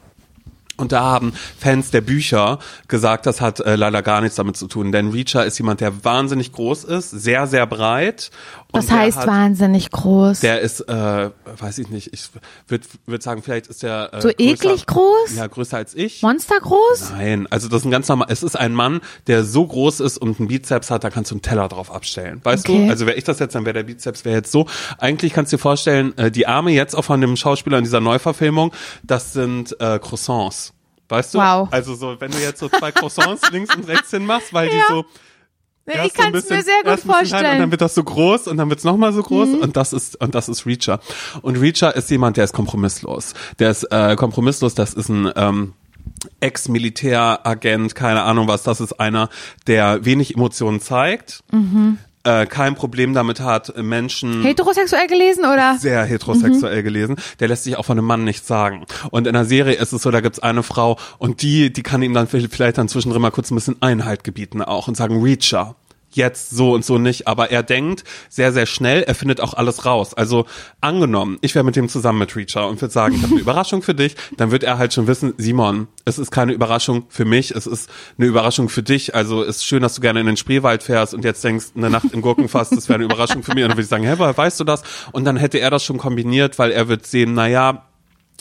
Und da haben Fans der Bücher gesagt, das hat äh, leider gar nichts damit zu tun. Denn Reacher ist jemand, der wahnsinnig groß ist, sehr, sehr breit. Das heißt hat, wahnsinnig groß. Der ist, äh, weiß ich nicht, ich würde würd sagen, vielleicht ist der äh, so größer, eklig groß? Ja, größer als ich. Monster groß? Nein, also das ist ein ganz normal, es ist ein Mann, der so groß ist und einen Bizeps hat, da kannst du einen Teller drauf abstellen. Weißt Okay. du? Also wäre ich das jetzt, dann wäre der Bizeps wäre jetzt so. Eigentlich kannst du dir vorstellen, äh, die Arme jetzt auch von dem Schauspieler in dieser Neuverfilmung, das sind äh, Croissants. Weißt du? Wow. Also so, wenn du jetzt so zwei Croissants *laughs* links und rechts hin machst, weil die so Nee, ich kann es mir sehr gut klein Und dann vorstellen. Mhm. wird das so groß und dann wird es nochmal so groß und das ist und das ist Reacher. Und Reacher ist jemand, der ist kompromisslos. Der ist äh, kompromisslos, das ist ein ähm, Ex-Militäragent, keine Ahnung was, das ist einer, der wenig Emotionen zeigt, Mhm. Äh, kein Problem damit hat, Menschen Heterosexuell gelesen oder? sehr heterosexuell gelesen, der lässt sich auch von einem Mann nichts sagen. Und in der Serie ist es so, da gibt's eine Frau und die, die kann ihm dann vielleicht dann zwischendrin mal kurz ein bisschen Einhalt gebieten auch und sagen, Reacher. Jetzt so und so nicht, aber er denkt sehr, sehr schnell, er findet auch alles raus. Also angenommen, ich wäre mit dem zusammen mit Reacher und würde sagen, ich habe eine *laughs* Überraschung für dich, dann wird er halt schon wissen, Simon, es ist keine Überraschung für mich, es ist eine Überraschung für dich. Also es ist schön, dass du gerne in den Spreewald fährst und jetzt denkst, eine Nacht im Gurkenfass, das wäre eine Überraschung für mich. Und dann würde ich sagen, hä, woher weißt du das? Und dann hätte er das schon kombiniert, weil er wird sehen, na ja,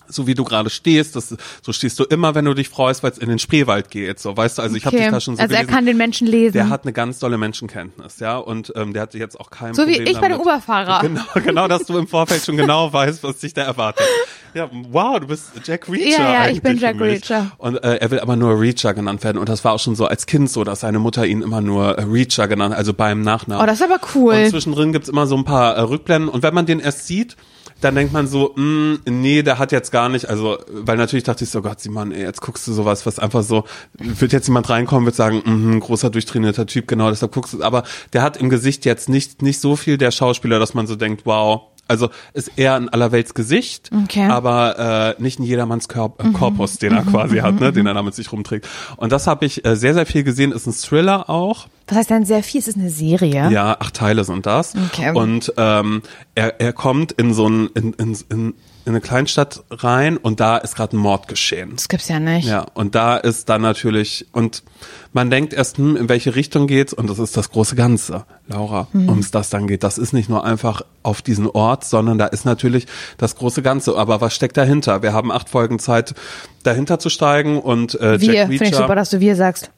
so wie du gerade stehst, das, so stehst du immer, wenn du dich freust, weil es in den Spreewald geht. So, weißt du, also ich habe dich da schon so also er gelesen. kann den Menschen lesen. der hat eine ganz tolle Menschenkenntnis, ja, und ähm, der hatte jetzt auch kein So wie Problem ich bei dem damit. Uberfahrer. Genau, *laughs* genau, dass du im Vorfeld schon genau weißt, was dich da erwartet. Ja, wow, du bist Jack Reacher. Ja, ja, ich bin Jack. Reacher. Und äh, er will aber nur Reacher genannt werden. Und das war auch schon so als Kind so, dass seine Mutter ihn immer nur äh, Reacher genannt, also beim Nachnamen. oh, das ist aber cool. Und zwischendrin gibt's immer so ein paar äh, Rückblenden. Und wenn man den erst sieht, dann denkt man so, mh, nee, der hat jetzt gar nicht, also, weil natürlich dachte ich so, Gott, Simon, ey, jetzt guckst du sowas, was einfach so, wird jetzt jemand reinkommen, wird sagen, mh, großer, durchtrainierter Typ, genau, deshalb guckst du, aber der hat im Gesicht jetzt nicht, nicht so viel der Schauspieler, dass man so denkt, wow, also ist eher ein allerwelts Gesicht, Okay. Mhm, aber äh, nicht ein jedermanns Körp äh, Korpus, den er quasi hat, ne, den er da mit sich rumträgt. Und das habe ich äh, sehr, sehr viel gesehen, ist ein Thriller auch. Was heißt denn sehr viel? Es ist eine Serie. Ja, acht Teile sind das. Okay. Und ähm, er, er kommt in so ein, in, in, in, in eine Kleinstadt rein und da ist gerade ein Mord geschehen. Das gibt's ja nicht. Ja, und da ist dann natürlich, und man denkt erst, hm, in welche Richtung geht's, und das ist das große Ganze, Laura, Hm. ums das dann geht. Das ist nicht nur einfach auf diesen Ort, sondern da ist natürlich das große Ganze. Aber was steckt dahinter? Wir haben acht Folgen Zeit, dahinter zu steigen und äh, Wir, Jack finde ich Reacher. super, dass du wir sagst.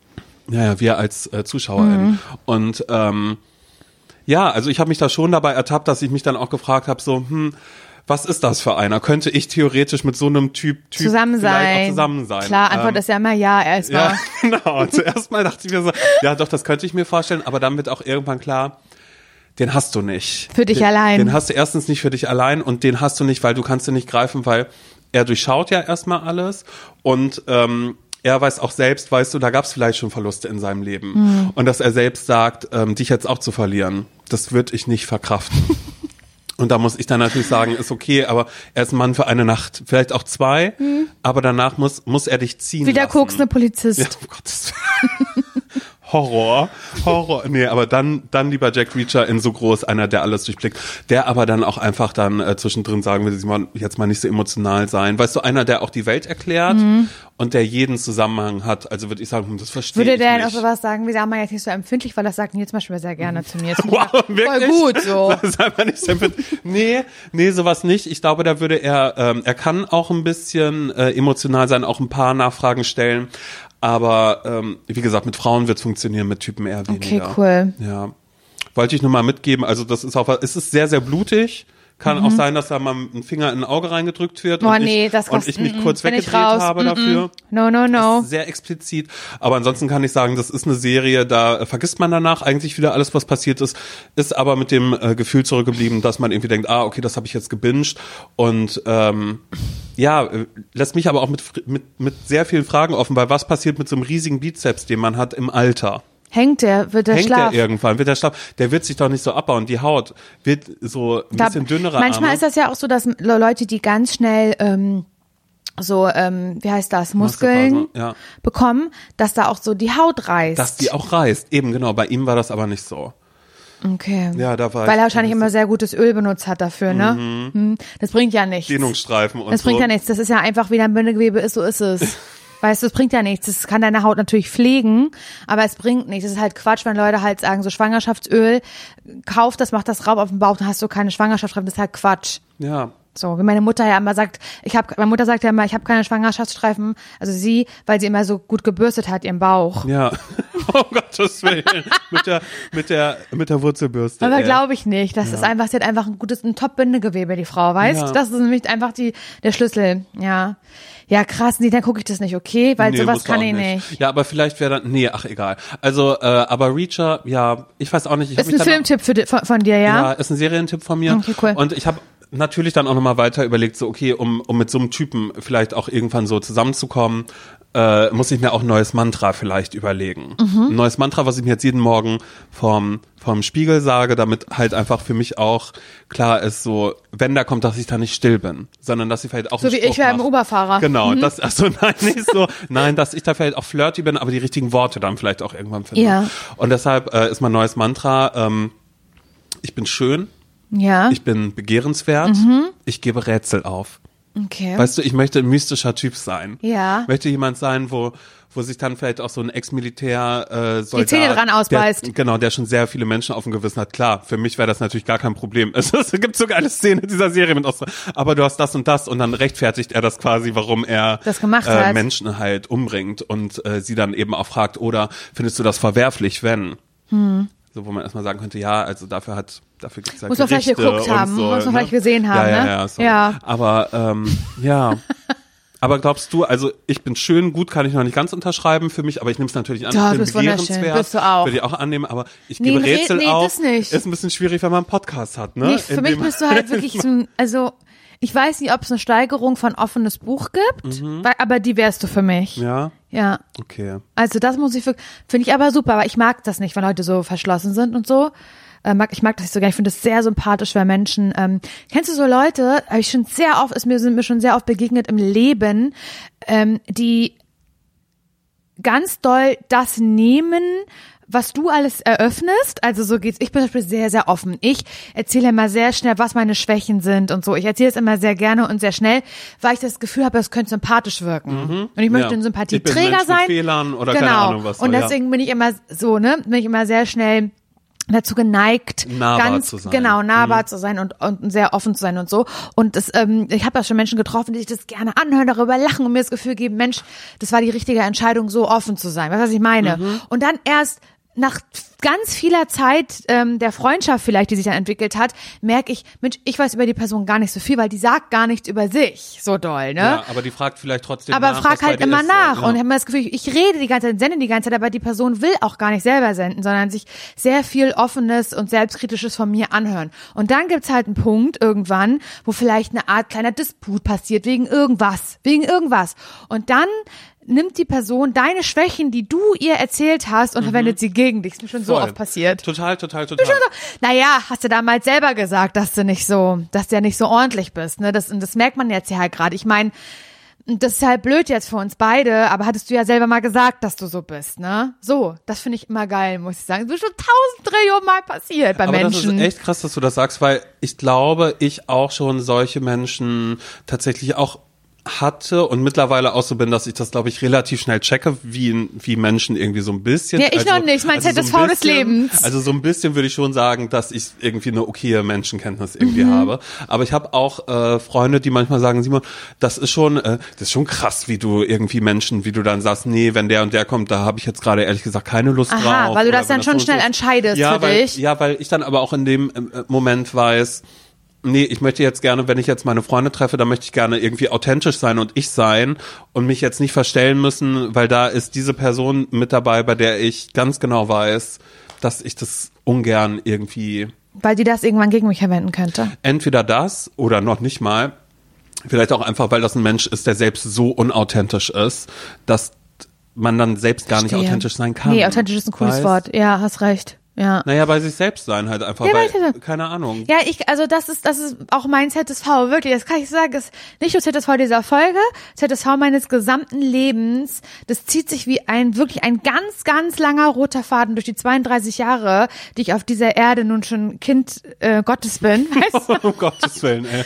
Ja, ja, wir als äh, ZuschauerInnen. Mhm. Und ähm, ja, also ich habe mich da schon dabei ertappt, dass ich mich dann auch gefragt habe, so, hm, was ist das für einer? Könnte ich theoretisch mit so einem Typ, typ Zusammen sein. Zusammen sein? Klar, Antwort Ähm, ist ja immer ja erstmal. ja, *laughs* genau. Und zuerst mal dachte ich mir so, ja doch, das könnte ich mir vorstellen, aber dann wird auch irgendwann klar, den hast du nicht. Für dich den, allein. Den hast du erstens nicht für dich allein und den hast du nicht, weil du kannst ihn nicht greifen, weil er durchschaut ja erstmal alles und ähm, er weiß auch selbst, weißt du, da gab es vielleicht schon Verluste in seinem Leben. Mhm. Und dass er selbst sagt, ähm, dich jetzt auch zu verlieren, das würde ich nicht verkraften. *laughs* Und da muss ich dann natürlich sagen, ist okay, aber er ist ein Mann für eine Nacht, vielleicht auch zwei, aber danach muss, muss er dich ziehen Wie der lassen. koksende Polizist. Ja, um Gottes Willen. *laughs* Horror, Horror. Nee, aber dann, dann lieber Jack Reacher in so groß, einer, der alles durchblickt, der aber dann auch einfach dann äh, zwischendrin sagen will, Simon, jetzt mal nicht so emotional sein. Weißt du, einer, der auch die Welt erklärt und der jeden Zusammenhang hat. Also würde ich sagen, hm, das verstehe Mhm. Würde ich der denn auch sowas sagen, wie sagen wir jetzt nicht so empfindlich, weil das sagt Nils zum Beispiel sehr gerne zu mir. *laughs* Ich Wow, ja wirklich? Voll gut so. *laughs* Das ist einfach nicht fit. Nee, nee, sowas nicht. Ich glaube, da würde er, ähm, er kann auch ein bisschen äh, emotional sein, auch ein paar Nachfragen stellen. Aber ähm, wie gesagt, mit Frauen wird es funktionieren, mit Typen eher Okay, weniger. cool. Ja. Wollte ich nur mal mitgeben. Also das ist auch, es ist sehr, sehr blutig. Kann auch sein, dass da mal ein Finger in ein Auge reingedrückt wird Mhm. Oh und, nee, ich, das und ich mich mm, kurz weggedreht habe Mm, dafür. No, no, Das no. ist sehr explizit. Aber ansonsten kann ich sagen, das ist eine Serie, da äh, vergisst man danach eigentlich wieder alles, was passiert ist, ist aber mit dem äh, Gefühl zurückgeblieben, dass man irgendwie denkt, ah, okay, das habe ich jetzt gebinged. Und ähm, ja, äh, lässt mich aber auch mit, mit, mit sehr vielen Fragen offen, weil was passiert mit so einem riesigen Bizeps, den man hat im Alter? Hängt der, wird der Hängt Schlaf. der irgendwann? Wird der Schlaf? Der wird sich doch nicht so abbauen. Die Haut wird so ein Da- bisschen dünnerer. Manchmal Arme. ist das ja auch so, dass Le- Leute, die ganz schnell ähm, so, ähm, wie heißt das, Muskeln ja. bekommen, dass da auch so die Haut reißt. dass die auch reißt. Eben, genau. Bei ihm war das aber nicht so. okay. Ja, da war Weil er wahrscheinlich immer sehr gutes Öl benutzt hat dafür, ne? Mhm. Das bringt ja nichts. Dehnungsstreifen und Das so. bringt ja nichts. Das ist ja einfach, wie dein Bindegewebe ist, so ist es. *laughs* Weißt du, es bringt ja nichts. Das kann deine Haut natürlich pflegen, aber es bringt nichts. Das ist halt Quatsch, wenn Leute halt sagen, so Schwangerschaftsöl, kauf das, mach das raub auf den Bauch, dann hast du keine Schwangerschaftsstreifen. Das ist halt Quatsch. Ja. So, wie meine Mutter ja immer sagt, ich habe, meine Mutter sagt ja immer, ich habe keine Schwangerschaftsstreifen. Also sie, weil sie immer so gut gebürstet hat, ihren Bauch. Ja. Oh *laughs* Gottes Willen. mit der, mit der, mit der Wurzelbürste. Aber glaube ich nicht. Das ist einfach, sie hat einfach ein gutes, ein Top-Bindegewebe, die Frau, weißt? Ja. Das ist nämlich einfach die, der Schlüssel. Ja. Ja, krass, nee, dann gucke ich das nicht, okay? Weil Nee, sowas kann ich nicht. Ja, aber vielleicht wäre dann, nee, ach egal. Also, äh, aber Reacher, ja, ich weiß auch nicht. Ich Ist ein Filmtipp für, von, von dir, ja? ja, ist ein Serientipp von mir. Okay, cool. Und ich habe natürlich dann auch nochmal weiter überlegt, so okay, um, um mit so einem Typen vielleicht auch irgendwann so zusammenzukommen, äh, muss ich mir auch ein neues Mantra vielleicht überlegen. Mhm. Ein neues Mantra, was ich mir jetzt jeden Morgen vom, vom Spiegel sage, damit halt einfach für mich auch klar ist, so, wenn da kommt, dass ich da nicht still bin, sondern dass ich vielleicht auch So wie ich Spruch beim mach. Uberfahrer. Genau, das, also *laughs* nein, nicht so, nein, dass ich da vielleicht auch flirty bin, aber die richtigen Worte dann vielleicht auch irgendwann finde. Ja. Und deshalb äh, ist mein neues Mantra, ähm, ich bin schön, Ja. ich bin begehrenswert, Mhm. ich gebe Rätsel auf. Okay. Weißt du, ich möchte ein mystischer Typ sein. Ja. Ich möchte jemand sein, wo wo sich dann vielleicht auch so ein Ex-Militär äh, Soldat, Zähne dran ausbeißt. Der, genau, der schon sehr viele Menschen auf dem Gewissen hat. Klar, für mich wäre das natürlich gar kein Problem. *laughs* Es, es gibt so geile Szenen in dieser Serie mit Ostra. Aber du hast das und das und dann rechtfertigt er das quasi, warum er Das gemacht äh, hat. Menschen halt umbringt und äh, sie dann eben auch fragt, oder findest du das verwerflich, wenn? Hm. So, wo man erstmal sagen könnte, ja, also dafür hat, dafür gibt's ja Muss man vielleicht geguckt haben, so, muss man ne? vielleicht gesehen haben, ja, ja, ne? Ja, so. Ja. Aber ähm, ja. *laughs* Aber glaubst du, also ich bin schön, gut kann ich noch nicht ganz unterschreiben für mich, aber ich nehme es natürlich an. Doch, ich du bin bist wunderschön, bist du auch. Würde ich auch annehmen, aber ich Nee, gebe Rätsel nee, auf. das nicht. Ist ein bisschen schwierig, wenn man einen Podcast hat, ne? Nee, für In mich bist du halt *laughs* wirklich so, also ich weiß nicht, ob es eine Steigerung von offenes Buch gibt, weil, aber die wärst du für mich. Mhm. Ja, Ja. okay. Also das muss ich wirklich, finde ich aber super, aber ich mag das nicht, wenn Leute so verschlossen sind und so. Äh, mag, ich mag das nicht so gerne. Ich finde es sehr sympathisch, wenn Menschen. Ähm, kennst du so Leute? Habe ich schon sehr oft, ist mir sind mir schon sehr oft begegnet im Leben, ähm, die ganz doll das nehmen, was du alles eröffnest, also so geht's. Ich bin zum Beispiel sehr, sehr offen. Ich erzähle immer sehr schnell, was meine Schwächen sind und so. Ich erzähle es immer sehr gerne und sehr schnell, weil ich das Gefühl habe, es könnte sympathisch wirken. Und ich möchte Mhm. Ja. ein Sympathieträger sein. Fehlern oder genau. keine Ahnung was so, Und ja. deswegen bin ich immer so, ne, bin ich immer sehr schnell dazu geneigt, Nahbar ganz zu sein. genau nahbar Mhm. zu sein und, und sehr offen zu sein und so. Und das, ähm, ich habe ja schon Menschen getroffen, die sich das gerne anhören, darüber lachen und mir das Gefühl geben, Mensch, das war die richtige Entscheidung, so offen zu sein. Weißt du, was ich meine? Mhm. Und dann erst nach ganz vieler Zeit ähm, der Freundschaft vielleicht, die sich dann entwickelt hat, merke ich, Mensch, ich weiß über die Person gar nicht so viel, weil die sagt gar nichts über sich so doll, ne? Ja, aber die fragt vielleicht trotzdem aber nach, frag was bei halt immer ist, nach so. und ja. habe mir das Gefühl, ich rede die ganze Zeit, sende die ganze Zeit, aber die Person will auch gar nicht selber senden, sondern sich sehr viel offenes und selbstkritisches von mir anhören. Und dann gibt's halt einen Punkt irgendwann, wo vielleicht eine Art kleiner Disput passiert wegen irgendwas, wegen irgendwas. Und dann nimmt die Person deine Schwächen, die du ihr erzählt hast und verwendet sie gegen dich. Ist mir schon so Mhm. Voll. oft passiert. Total, total, total. Naja, hast du damals selber gesagt, dass du nicht so, dass du ja nicht so ordentlich bist, ne? Das, und das merkt man jetzt ja halt gerade. Ich meine, das ist halt blöd jetzt für uns beide, aber hattest du ja selber mal gesagt, dass du so bist, ne? So, das finde ich immer geil, muss ich sagen. Das ist schon tausend Trillionen Mal passiert bei Aber Menschen. das ist echt krass, dass du das sagst, weil ich glaube, ich auch schon solche Menschen tatsächlich auch hatte und mittlerweile auch so bin, dass ich das, glaube ich, relativ schnell checke, wie, wie Menschen irgendwie so ein bisschen. Ja, ich noch nicht. Mein ZSV ein des Lebens. Also so ein bisschen würde ich schon sagen, dass ich irgendwie eine okaye Menschenkenntnis irgendwie Mhm. habe. Aber ich habe auch äh, Freunde, die manchmal sagen, Simon, das ist schon, äh, das ist schon krass, wie du irgendwie Menschen, wie du dann sagst, nee, wenn der und der kommt, da habe ich jetzt gerade ehrlich gesagt keine Lust Aha, drauf. weil du das dann schon so und schnell so entscheidest ja, für weil, dich. Ja, weil ich dann aber auch in dem äh, Moment weiß, nee, ich möchte jetzt gerne, wenn ich jetzt meine Freunde treffe, dann möchte ich gerne irgendwie authentisch sein und ich sein und mich jetzt nicht verstellen müssen, weil da ist diese Person mit dabei, bei der ich ganz genau weiß, dass ich das ungern irgendwie weil die das irgendwann gegen mich verwenden könnte. entweder das oder noch nicht mal, vielleicht auch einfach, weil das ein Mensch ist, der selbst so unauthentisch ist, dass man dann selbst gar nicht Verstehe. authentisch sein kann. Nee, authentisch ist ein cooles Weißt? Wort. Ja, hast recht. Ja. Naja, bei sich selbst sein halt einfach, Ja, ich. keine Ahnung. Ja, ich, also das ist, das ist auch mein ZSV, wirklich, das kann ich sagen, ist nicht nur ZSV dieser Folge, ZSV meines gesamten Lebens, das zieht sich wie ein, wirklich ein ganz, ganz langer roter Faden durch die 32 Jahre, die ich auf dieser Erde nun schon Kind äh, Gottes bin, *laughs* weißt du? *laughs* um Gottes Willen, ey.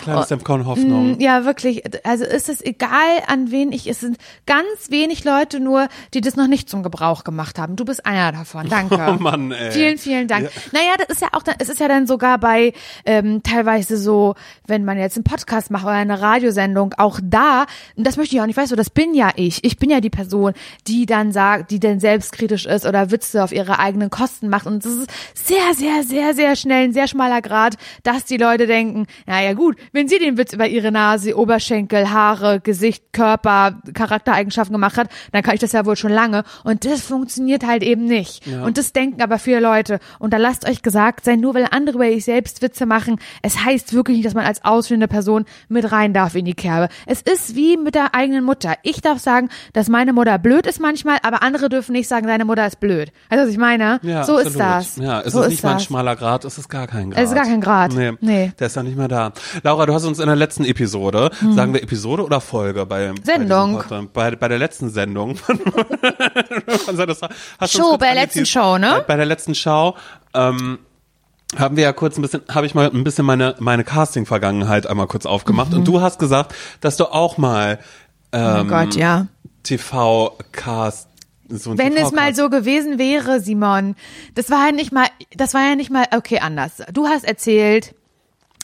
Oh. Kleines Semkorn Hoffnung. Ja, wirklich. Also ist es egal, an wen ich, es sind ganz wenig Leute nur, die das noch nicht zum Gebrauch gemacht haben. Du bist einer davon. Danke. *laughs* Oh Mann, ey. Vielen, vielen Dank. Naja, das ist ja auch, es ist ja dann sogar bei ähm, teilweise so, wenn man jetzt einen Podcast macht oder eine Radiosendung, auch da, das möchte ich auch nicht, weißt du, das bin ja ich. Ich bin ja die Person, die dann sagt, die dann selbstkritisch ist oder Witze auf ihre eigenen Kosten macht. Und das ist sehr, sehr, sehr, sehr schnell ein sehr schmaler Grad, dass die Leute denken, naja gut, wenn sie den Witz über ihre Nase, Oberschenkel, Haare, Gesicht, Körper, Charaktereigenschaften gemacht hat, dann kann ich das ja wohl schon lange. Und das funktioniert halt eben nicht. Und das denken aber viele Leute. Und da lasst euch gesagt sein, nur weil andere über sich selbst Witze machen, es heißt wirklich nicht, dass man als ausstehende Person mit rein darf in die Kerbe. Es ist wie mit der eigenen Mutter. Ich darf sagen, dass meine Mutter blöd ist manchmal, aber andere dürfen nicht sagen, deine Mutter ist blöd. Weißt du, was ich meine? Ja, so absolut. ist das. Ja, es so ist nicht mal ein das. schmaler Grad, es ist gar kein Grad. Es ist gar kein Grad. Nee, Nee. Der ist ja nicht mehr da. Laura, du hast uns in der letzten Episode, sagen wir Episode oder Folge bei Hm. Sendung. Bei, bei, bei der letzten Sendung. *laughs* Show, bei der letzten. Show, ne? Bei, bei der letzten Show. Ähm, haben wir ja kurz ein bisschen, habe ich mal ein bisschen meine meine Casting-Vergangenheit einmal kurz aufgemacht und du hast gesagt, dass du auch mal Oh ähm, Gott, ja. TV-Cast so Wenn es mal so gewesen wäre, Simon, das war ja nicht mal, das war ja nicht mal, okay, anders. Du hast erzählt,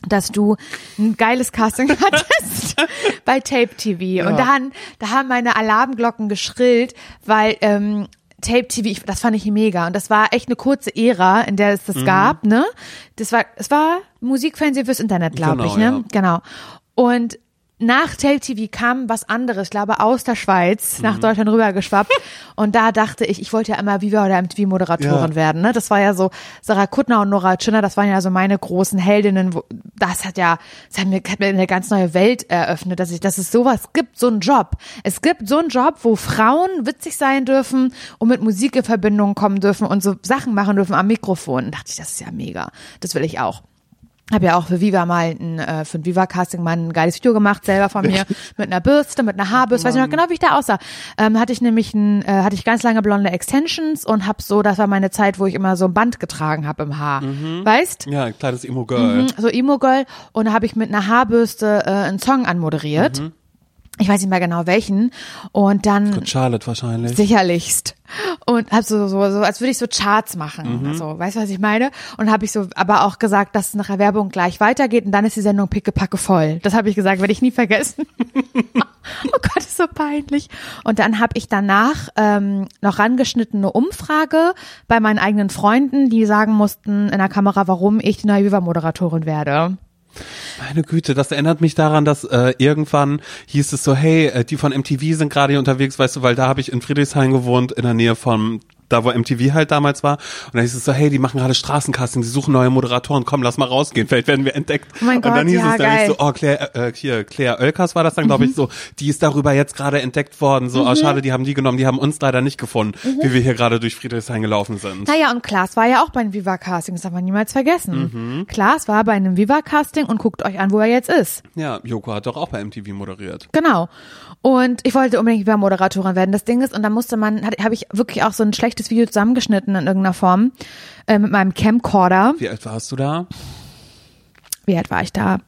dass du ein geiles Casting *laughs* hattest bei Tape TV. Und dann, da haben meine Alarmglocken geschrillt, weil ähm, Tape TV, das fand ich mega. Und das war echt eine kurze Ära, in der es Mhm. das gab, ne? Das war, es war Musikfernsehen fürs Internet, glaube Genau, ich, ne? ja. Genau. Und nach Tape TV kam was anderes, ich glaube aus der Schweiz Mhm. nach Deutschland rübergeschwappt. *laughs* Und da dachte ich, ich wollte ja immer Viva oder MTV-Moderatorin Ja. werden. Ne? Das war ja so, Sarah Kuttner und Nora Tschirner, das waren ja so meine großen Heldinnen. Wo, das hat ja, das hat mir, hat mir eine ganz neue Welt eröffnet, dass ich, dass es sowas gibt, so einen Job. Es gibt so einen Job, wo Frauen witzig sein dürfen und mit Musik in Verbindung kommen dürfen und so Sachen machen dürfen am Mikrofon. Da dachte ich, das ist ja mega. Das will ich auch. Habe ja auch für Viva mal ein, äh, für ein Viva-Casting mal ein geiles Video gemacht, selber von mir, *laughs* mit einer Bürste, mit einer Haarbürste, weiß ich noch genau, wie ich da aussah. Ähm, hatte ich nämlich ein, äh, hatte ich ganz lange blonde Extensions und hab so, das war meine Zeit, wo ich immer so ein Band getragen habe im Haar. Weißt? Ja, ein kleines Emo-Girl. so Emo-Girl und da habe ich mit einer Haarbürste äh, einen Song anmoderiert. Ich weiß nicht mehr genau welchen. Und dann Mit Charlotte wahrscheinlich. sicherlichst. Und hab so, so, so, als würde ich so Charts machen. Also, weißt du, was ich meine? Und habe ich so, aber auch gesagt, dass es nach der Werbung gleich weitergeht und dann ist die Sendung pickepacke voll. Das habe ich gesagt, werde ich nie vergessen. *laughs* oh Gott, ist so peinlich. Und dann habe ich danach ähm, noch rangeschnittene Umfrage bei meinen eigenen Freunden, die sagen mussten in der Kamera, warum ich die neue Viva-Moderatorin werde. Meine Güte, das erinnert mich daran, dass äh, irgendwann hieß es so, hey, äh, die von MTV sind gerade hier unterwegs, weißt du, weil da habe ich in Friedrichshain gewohnt, in der Nähe vom da wo MTV halt damals war. Und dann hieß es so, hey, die machen gerade Straßencasting, die suchen neue Moderatoren, komm, lass mal rausgehen, vielleicht werden wir entdeckt. Oh mein und dann Gott, hieß ja, es dann so, oh, Claire, äh, hier, Claire Oelkers war das dann, glaube ich, so, die ist darüber jetzt gerade entdeckt worden, so, Mhm. oh, schade, die haben die genommen, die haben uns leider nicht gefunden, wie wir hier gerade durch Friedrichshain gelaufen sind. Naja, und Klaas war ja auch bei einem Viva-Casting, das darf man niemals vergessen. Klaas war bei einem Viva-Casting und guckt euch an, wo er jetzt ist. Ja, Joko hat doch auch bei MTV moderiert. Genau. Und ich wollte unbedingt Viva-Moderatorin werden. Das Ding ist, und da musste man, habe ich wirklich auch so ein schlechtes Video zusammengeschnitten in irgendeiner Form äh, mit meinem Camcorder. Wie alt warst du da? Wie alt war ich da?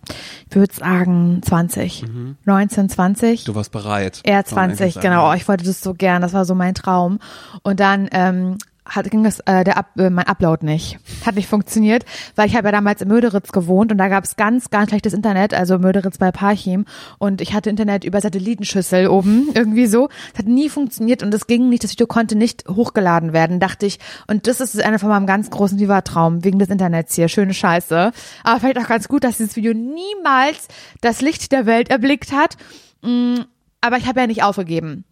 Ich würde sagen 20. 19, 20. Du warst bereit. Man 20, eigentlich sagen. genau. Oh, ich wollte das so gern, das war so mein Traum. Und dann ähm, hat, ging das, äh, der Up, äh, mein Upload nicht. Hat nicht funktioniert, weil ich habe ja damals in Möderitz gewohnt und da gab es ganz, ganz schlechtes Internet, also Möderitz bei Parchim. Und ich hatte Internet über Satellitenschüssel oben, *laughs* irgendwie so. Es hat nie funktioniert und es ging nicht, das Video konnte nicht hochgeladen werden, dachte ich. Und das ist einer von meinem ganz großen Viva-Traum, wegen des Internets hier. Schöne Scheiße. Aber vielleicht auch ganz gut, dass dieses Video niemals das Licht der Welt erblickt hat. Mm, Aber ich habe ja nicht aufgegeben.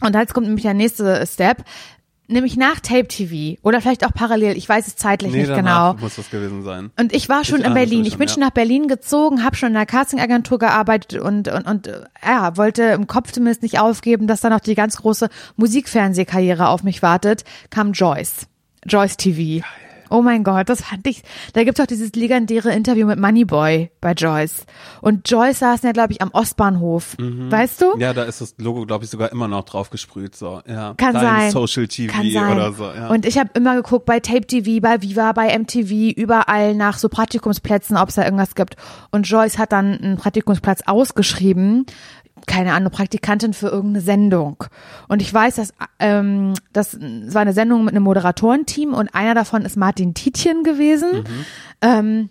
Und jetzt kommt nämlich der nächste Step, nämlich nach Tape TV oder vielleicht auch parallel, ich weiß es zeitlich Nee, nicht genau. muss das gewesen sein. Und ich war schon Ich in Berlin. Ich bin ja. schon nach Berlin gezogen, habe schon in einer Castingagentur gearbeitet und, und, und äh, ja, wollte im Kopf zumindest nicht aufgeben, dass da noch die ganz große Musikfernsehkarriere auf mich wartet, kam Joyce. Joyce TV. Oh mein Gott, das fand ich. Da gibt's auch dieses legendäre Interview mit Moneyboy bei Joyce. Und Joyce saß ja, glaube ich, am Ostbahnhof. Weißt du? Mhm. Ja, da ist das Logo, glaube ich, sogar immer noch drauf gesprüht. So, ja. Kann Dein sein. Social TV Kann sein. oder so. Ja. Und ich habe immer geguckt bei Tape TV, bei Viva, bei MTV, überall nach so Praktikumsplätzen, ob es da irgendwas gibt. Und Joyce hat dann einen Praktikumsplatz ausgeschrieben. Keine Ahnung, Praktikantin für irgendeine Sendung. Und ich weiß, dass ähm, das, war eine Sendung mit einem Moderatorenteam und einer davon ist Martin Tietjen gewesen. Ähm,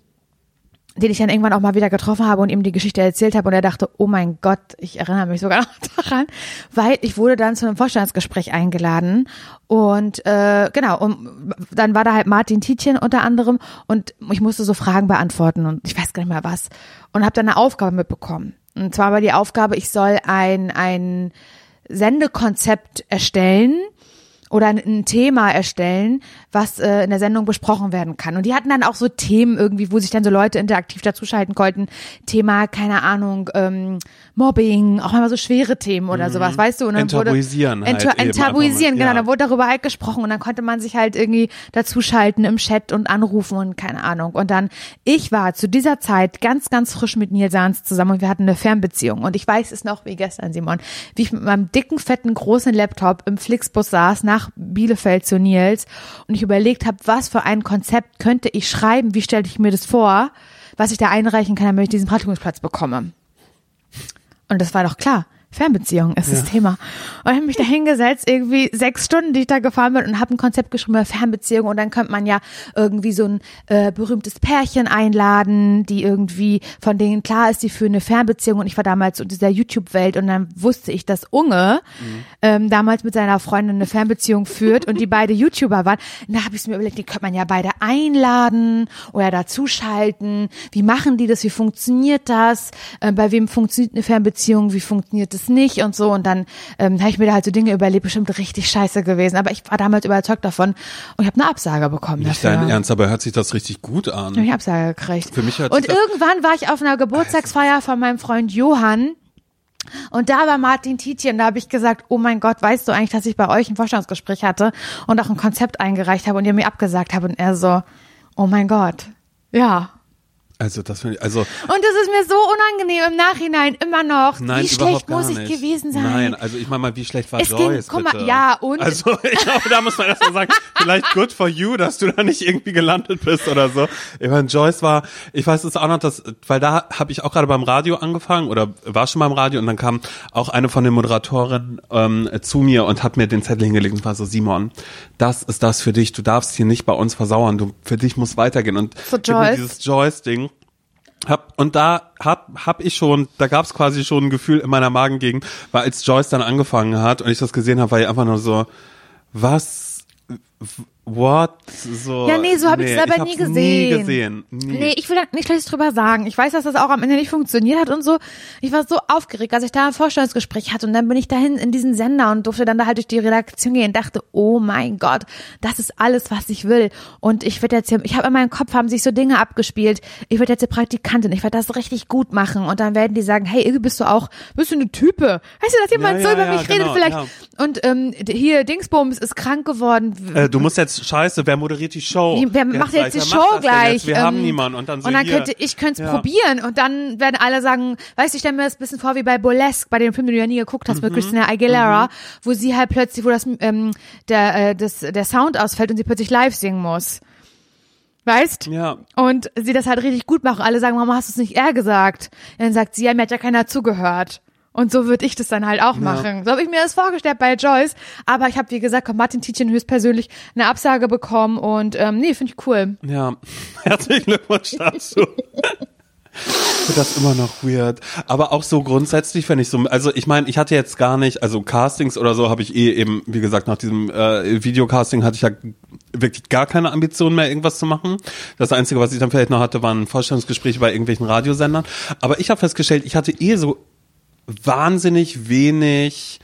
den ich dann irgendwann auch mal wieder getroffen habe und ihm die Geschichte erzählt habe und er dachte, oh mein Gott, ich erinnere mich sogar *laughs* noch daran, weil ich wurde dann zu einem Vorstellungsgespräch eingeladen und äh, genau, und dann war da halt Martin Tietjen unter anderem und ich musste so Fragen beantworten und ich weiß gar nicht mehr was und habe dann eine Aufgabe mitbekommen. Und zwar war die Aufgabe, ich soll ein, ein Sendekonzept erstellen oder ein, Thema erstellen, was äh, in der Sendung besprochen werden kann. Und die hatten dann auch so Themen irgendwie, wo sich dann so Leute interaktiv dazuschalten konnten. Thema, keine Ahnung, ähm, Mobbing, auch mal so schwere Themen oder sowas, weißt du? Und dann wurde, Enttabuisieren halt Enta- eben enttabuisieren, mal, genau. ja. Dann wurde darüber halt gesprochen und dann konnte man sich halt irgendwie dazuschalten im Chat und anrufen und keine Ahnung. Und dann, ich war zu dieser Zeit ganz, ganz frisch mit Nils Sahns zusammen und wir hatten eine Fernbeziehung. Und ich weiß es noch wie gestern, Simon, wie ich mit meinem dicken, fetten, großen Laptop im Flixbus saß nach Bielefeld zu Nils und ich überlegt habe, was für ein Konzept könnte ich schreiben, wie stelle ich mir das vor, was ich da einreichen kann, damit ich diesen Praktikumsplatz bekomme. Und das war doch klar. Fernbeziehung ist das Thema. Und ich habe mich da hingesetzt, irgendwie sechs Stunden, die ich da gefahren bin und habe ein Konzept geschrieben über Fernbeziehung und dann könnte man ja irgendwie so ein äh, berühmtes Pärchen einladen, die irgendwie von denen klar ist, die für eine Fernbeziehung und ich war damals in dieser YouTube-Welt und dann wusste ich, dass Unge ähm, damals mit seiner Freundin eine Fernbeziehung führt und die beide YouTuber waren. Und da habe ich mir überlegt, die könnte man ja beide einladen oder dazuschalten. Wie machen die das? Wie funktioniert das? Äh, bei wem funktioniert eine Fernbeziehung? Wie funktioniert es nicht? Und so. Und dann ähm, habe ich mir da halt so Dinge überlegt, bestimmt richtig scheiße gewesen. Aber ich war damals überzeugt davon und ich habe eine Absage bekommen Nicht dafür. dein Ernst, aber hört sich das richtig gut an. ich Absage gekriegt. Für mich hört und irgendwann war ich auf einer Geburtstagsfeier von meinem Freund Johann. Und da war Martin Tietjen, da habe ich gesagt, oh mein Gott, weißt du eigentlich, dass ich bei euch ein Vorstellungsgespräch hatte und auch ein Konzept eingereicht habe und ihr mir abgesagt habt und er so, oh mein Gott, ja. Also das finde ich, also Und es ist mir so unangenehm im Nachhinein immer noch. nein, Wie schlecht muss ich nicht. gewesen sein? Nein, also ich meine mal, wie schlecht war Es ging- Joyce, mal, bitte? ja, und- Also *laughs* ich glaube, da muss man erst mal sagen, vielleicht good for you, dass du da nicht irgendwie gelandet bist oder so. Ich meine, Joyce war, ich weiß es auch noch, dass, weil da habe ich auch gerade beim Radio angefangen oder war schon beim Radio und dann kam auch eine von den Moderatorinnen ähm, zu mir und hat mir den Zettel hingelegt und war so, Simon, das ist das für dich, du darfst hier nicht bei uns versauern, du, für dich muss weitergehen und So Joyce. dieses Joyce-Ding hab, und da hab, hab ich schon, da gab's quasi schon ein Gefühl in meiner Magengegend, weil als Joyce dann angefangen hat und ich das gesehen habe, war ich einfach nur so, was, what? So, Ja, nee, so hab ich es aber ich nie hab's Nie gesehen. gesehen. Nie. Nee, ich will da nicht schlechtes drüber sagen. Ich weiß, dass das auch am Ende nicht funktioniert hat und so. Ich war so aufgeregt, als ich da ein Vorstellungsgespräch hatte und dann bin ich dahin in diesen Sender und durfte dann da halt durch die Redaktion gehen und dachte, oh mein Gott, das ist alles, was ich will. Und ich werde jetzt hier, ich habe in meinem Kopf haben sich so Dinge abgespielt. Ich werde jetzt hier Praktikantin, ich werde das richtig gut machen und dann werden die sagen, hey, irgendwie bist du auch, bist du eine Type? Weißt du, dass jemand Ja, so ja, über ja, mich redet genau, vielleicht? ja. Und ähm, hier, Dingsbums ist krank geworden. Äh, du musst jetzt, scheiße, wer moderiert die Show? Wer macht jetzt die Show gleich? Wir Ähm, haben niemanden. Und dann so und dann hier. könnte ich könnte es Ja. probieren und dann werden alle sagen, weißt du, ich stelle mir das ein bisschen vor wie bei Burlesque, bei dem Film, den du ja nie geguckt hast, Mhm. mit Christina Aguilera, wo sie halt plötzlich, wo das ähm, der äh, das der Sound ausfällt und sie plötzlich live singen muss. Weißt? Ja. Und sie das halt richtig gut machen. Alle sagen, Mama, hast du es nicht eher gesagt? dann sagt sie, ja, mir hat ja keiner zugehört. Und so würde ich das dann halt auch machen. So habe ich mir das vorgestellt bei Joyce. Aber ich habe, wie gesagt, von Martin Tietjen höchstpersönlich eine Absage bekommen und ähm, nee, finde ich cool. Ja, *laughs* herzlichen Glückwunsch dazu. Das immer noch weird. Aber auch so grundsätzlich, wenn ich so, also ich meine, ich hatte jetzt gar nicht, also Castings oder so habe ich eh eben, wie gesagt, nach diesem äh, Videocasting hatte ich ja wirklich gar keine Ambition mehr, irgendwas zu machen. Das Einzige, was ich dann vielleicht noch hatte, waren Vorstellungsgespräche bei irgendwelchen Radiosendern. Aber ich habe festgestellt, ich hatte eh so wahnsinnig wenig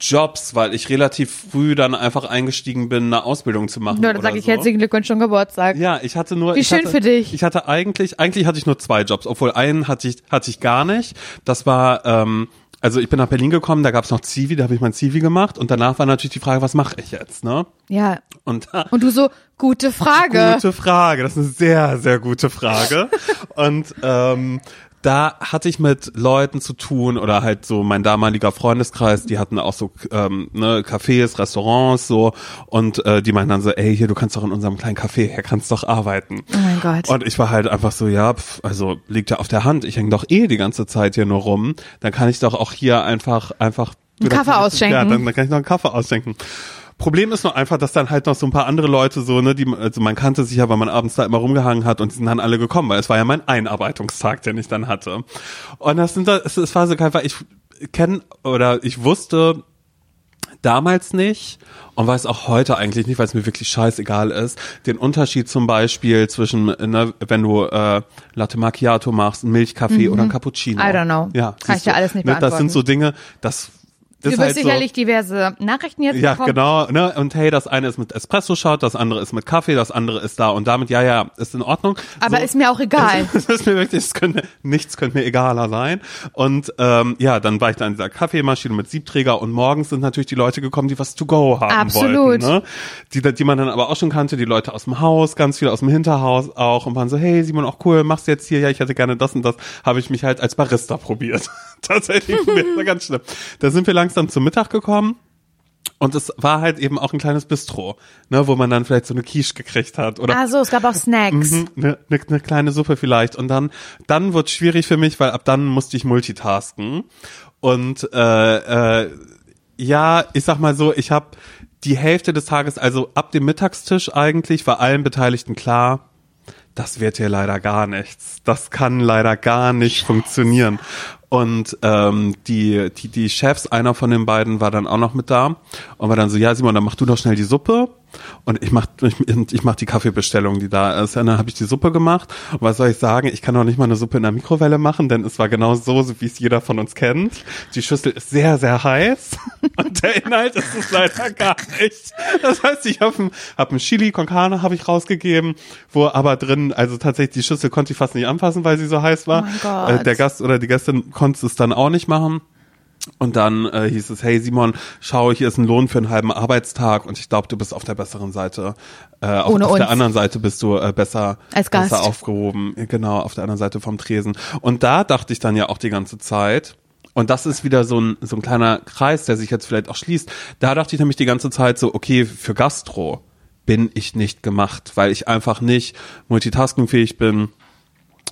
Jobs, weil ich relativ früh dann einfach eingestiegen bin, eine Ausbildung zu machen. Ja, dann sage ich so. herzlichen Glückwunsch zum Geburtstag. Ja, ich hatte nur. Wie ich schön hatte, für dich. Ich hatte eigentlich, eigentlich hatte ich nur zwei Jobs, obwohl einen hatte ich, hatte ich gar nicht. Das war, ähm, also ich bin nach Berlin gekommen, da gab's noch Zivi, da habe ich mein Zivi gemacht und danach war natürlich die Frage, was mache ich jetzt, ne? Ja. Und Und du so, gute Frage. Gute Frage, das ist eine sehr, sehr gute Frage. *laughs* und ähm, da hatte ich mit Leuten zu tun oder halt so mein damaliger Freundeskreis, die hatten auch so ähm, ne, Cafés, Restaurants so und äh, die meinten dann so, ey, hier, du kannst doch in unserem kleinen Café, hier kannst doch arbeiten. Oh mein Gott. Und ich war halt einfach so, ja, pf, also liegt ja auf der Hand, ich hänge doch eh die ganze Zeit hier nur rum, dann kann ich doch auch hier einfach, einfach Einen Kaffee ausschenken. Ja, dann, dann kann ich noch einen Kaffee ausschenken. Problem ist nur einfach, dass dann halt noch so ein paar andere Leute so, ne, die, also man kannte sich ja, weil man abends da immer rumgehangen hat und die sind dann alle gekommen, weil es war ja mein Einarbeitungstag, den ich dann hatte. Und das sind da, es, war so weil ich kenne oder ich wusste damals nicht und weiß auch heute eigentlich nicht, weil es mir wirklich scheißegal ist, den Unterschied zum Beispiel zwischen, ne, wenn du äh, Latte Macchiato machst, Milchkaffee oder einen Cappuccino. Mhm. I don't know. Ja, Kann ich dir alles nicht ne, Das beantworten. sind so Dinge, das Du wirst halt so, sicherlich diverse Nachrichten jetzt ja, bekommen. genau, ne? Und hey, das eine ist mit Espresso-Shot, das andere ist mit Kaffee, das andere ist da und damit, ja, ja, ist in Ordnung. Aber so, ist mir auch egal. *laughs* Das ist mir wirklich, das könnte, nichts könnte mir egaler sein. Und ähm, ja, dann war ich da in dieser Kaffeemaschine mit Siebträger und morgens sind natürlich die Leute gekommen, die was to go haben Absolut. wollten. Ne? Die, die man dann aber auch schon kannte, die Leute aus dem Haus, ganz viele aus dem Hinterhaus auch und waren so, hey Simon, auch cool, machst du jetzt hier, ja, ich hätte gerne das und das, habe ich mich halt als Barista probiert. *laughs* Tatsächlich, *laughs* ganz schlimm. Da sind wir langsam zum Mittag gekommen. Und es war halt eben auch ein kleines Bistro, ne, wo man dann vielleicht so eine Quiche gekriegt hat oder Ah so, es gab auch *laughs* Snacks. Mhm, eine, eine, eine kleine Suppe vielleicht. Und dann, dann wird schwierig für mich, weil ab dann musste ich multitasken. Und äh, äh, ja, ich sag mal so, ich habe die Hälfte des Tages, also ab dem Mittagstisch eigentlich, war allen Beteiligten klar, das wird hier leider gar nichts. Das kann leider gar nicht funktionieren. Und ähm, die, die, die Chefs, einer von den beiden war dann auch noch mit da. Und war dann so, ja Simon, dann mach du doch schnell die Suppe und ich mach, ich, ich mach die Kaffeebestellung, die da ist. Und dann habe ich die Suppe gemacht. Und was soll ich sagen? Ich kann doch nicht mal eine Suppe in der Mikrowelle machen, denn es war genau so, wie es jeder von uns kennt. Die Schüssel ist sehr, sehr heiß *laughs* und der Inhalt ist es leider gar nicht. Das heißt, ich habe ein, hab ein Chili con Carne habe ich rausgegeben, wo aber drin, also tatsächlich die Schüssel konnte ich fast nicht anfassen, weil sie so heiß war. Oh. Äh, der Gast oder die Gästin konnte es dann auch nicht machen. Und dann äh, hieß es, hey Simon, schau, hier ist ein Lohn für einen halben Arbeitstag und ich glaube, du bist auf der besseren Seite. Äh, auf, Ohne auf der uns. anderen Seite bist du äh, besser, Als Gast. besser aufgehoben. Genau, auf der anderen Seite vom Tresen. Und da dachte ich dann ja auch die ganze Zeit, und das ist wieder so ein, so ein kleiner Kreis, der sich jetzt vielleicht auch schließt. Da dachte ich nämlich die ganze Zeit so, okay, für Gastro bin ich nicht gemacht, weil ich einfach nicht multitaskingfähig bin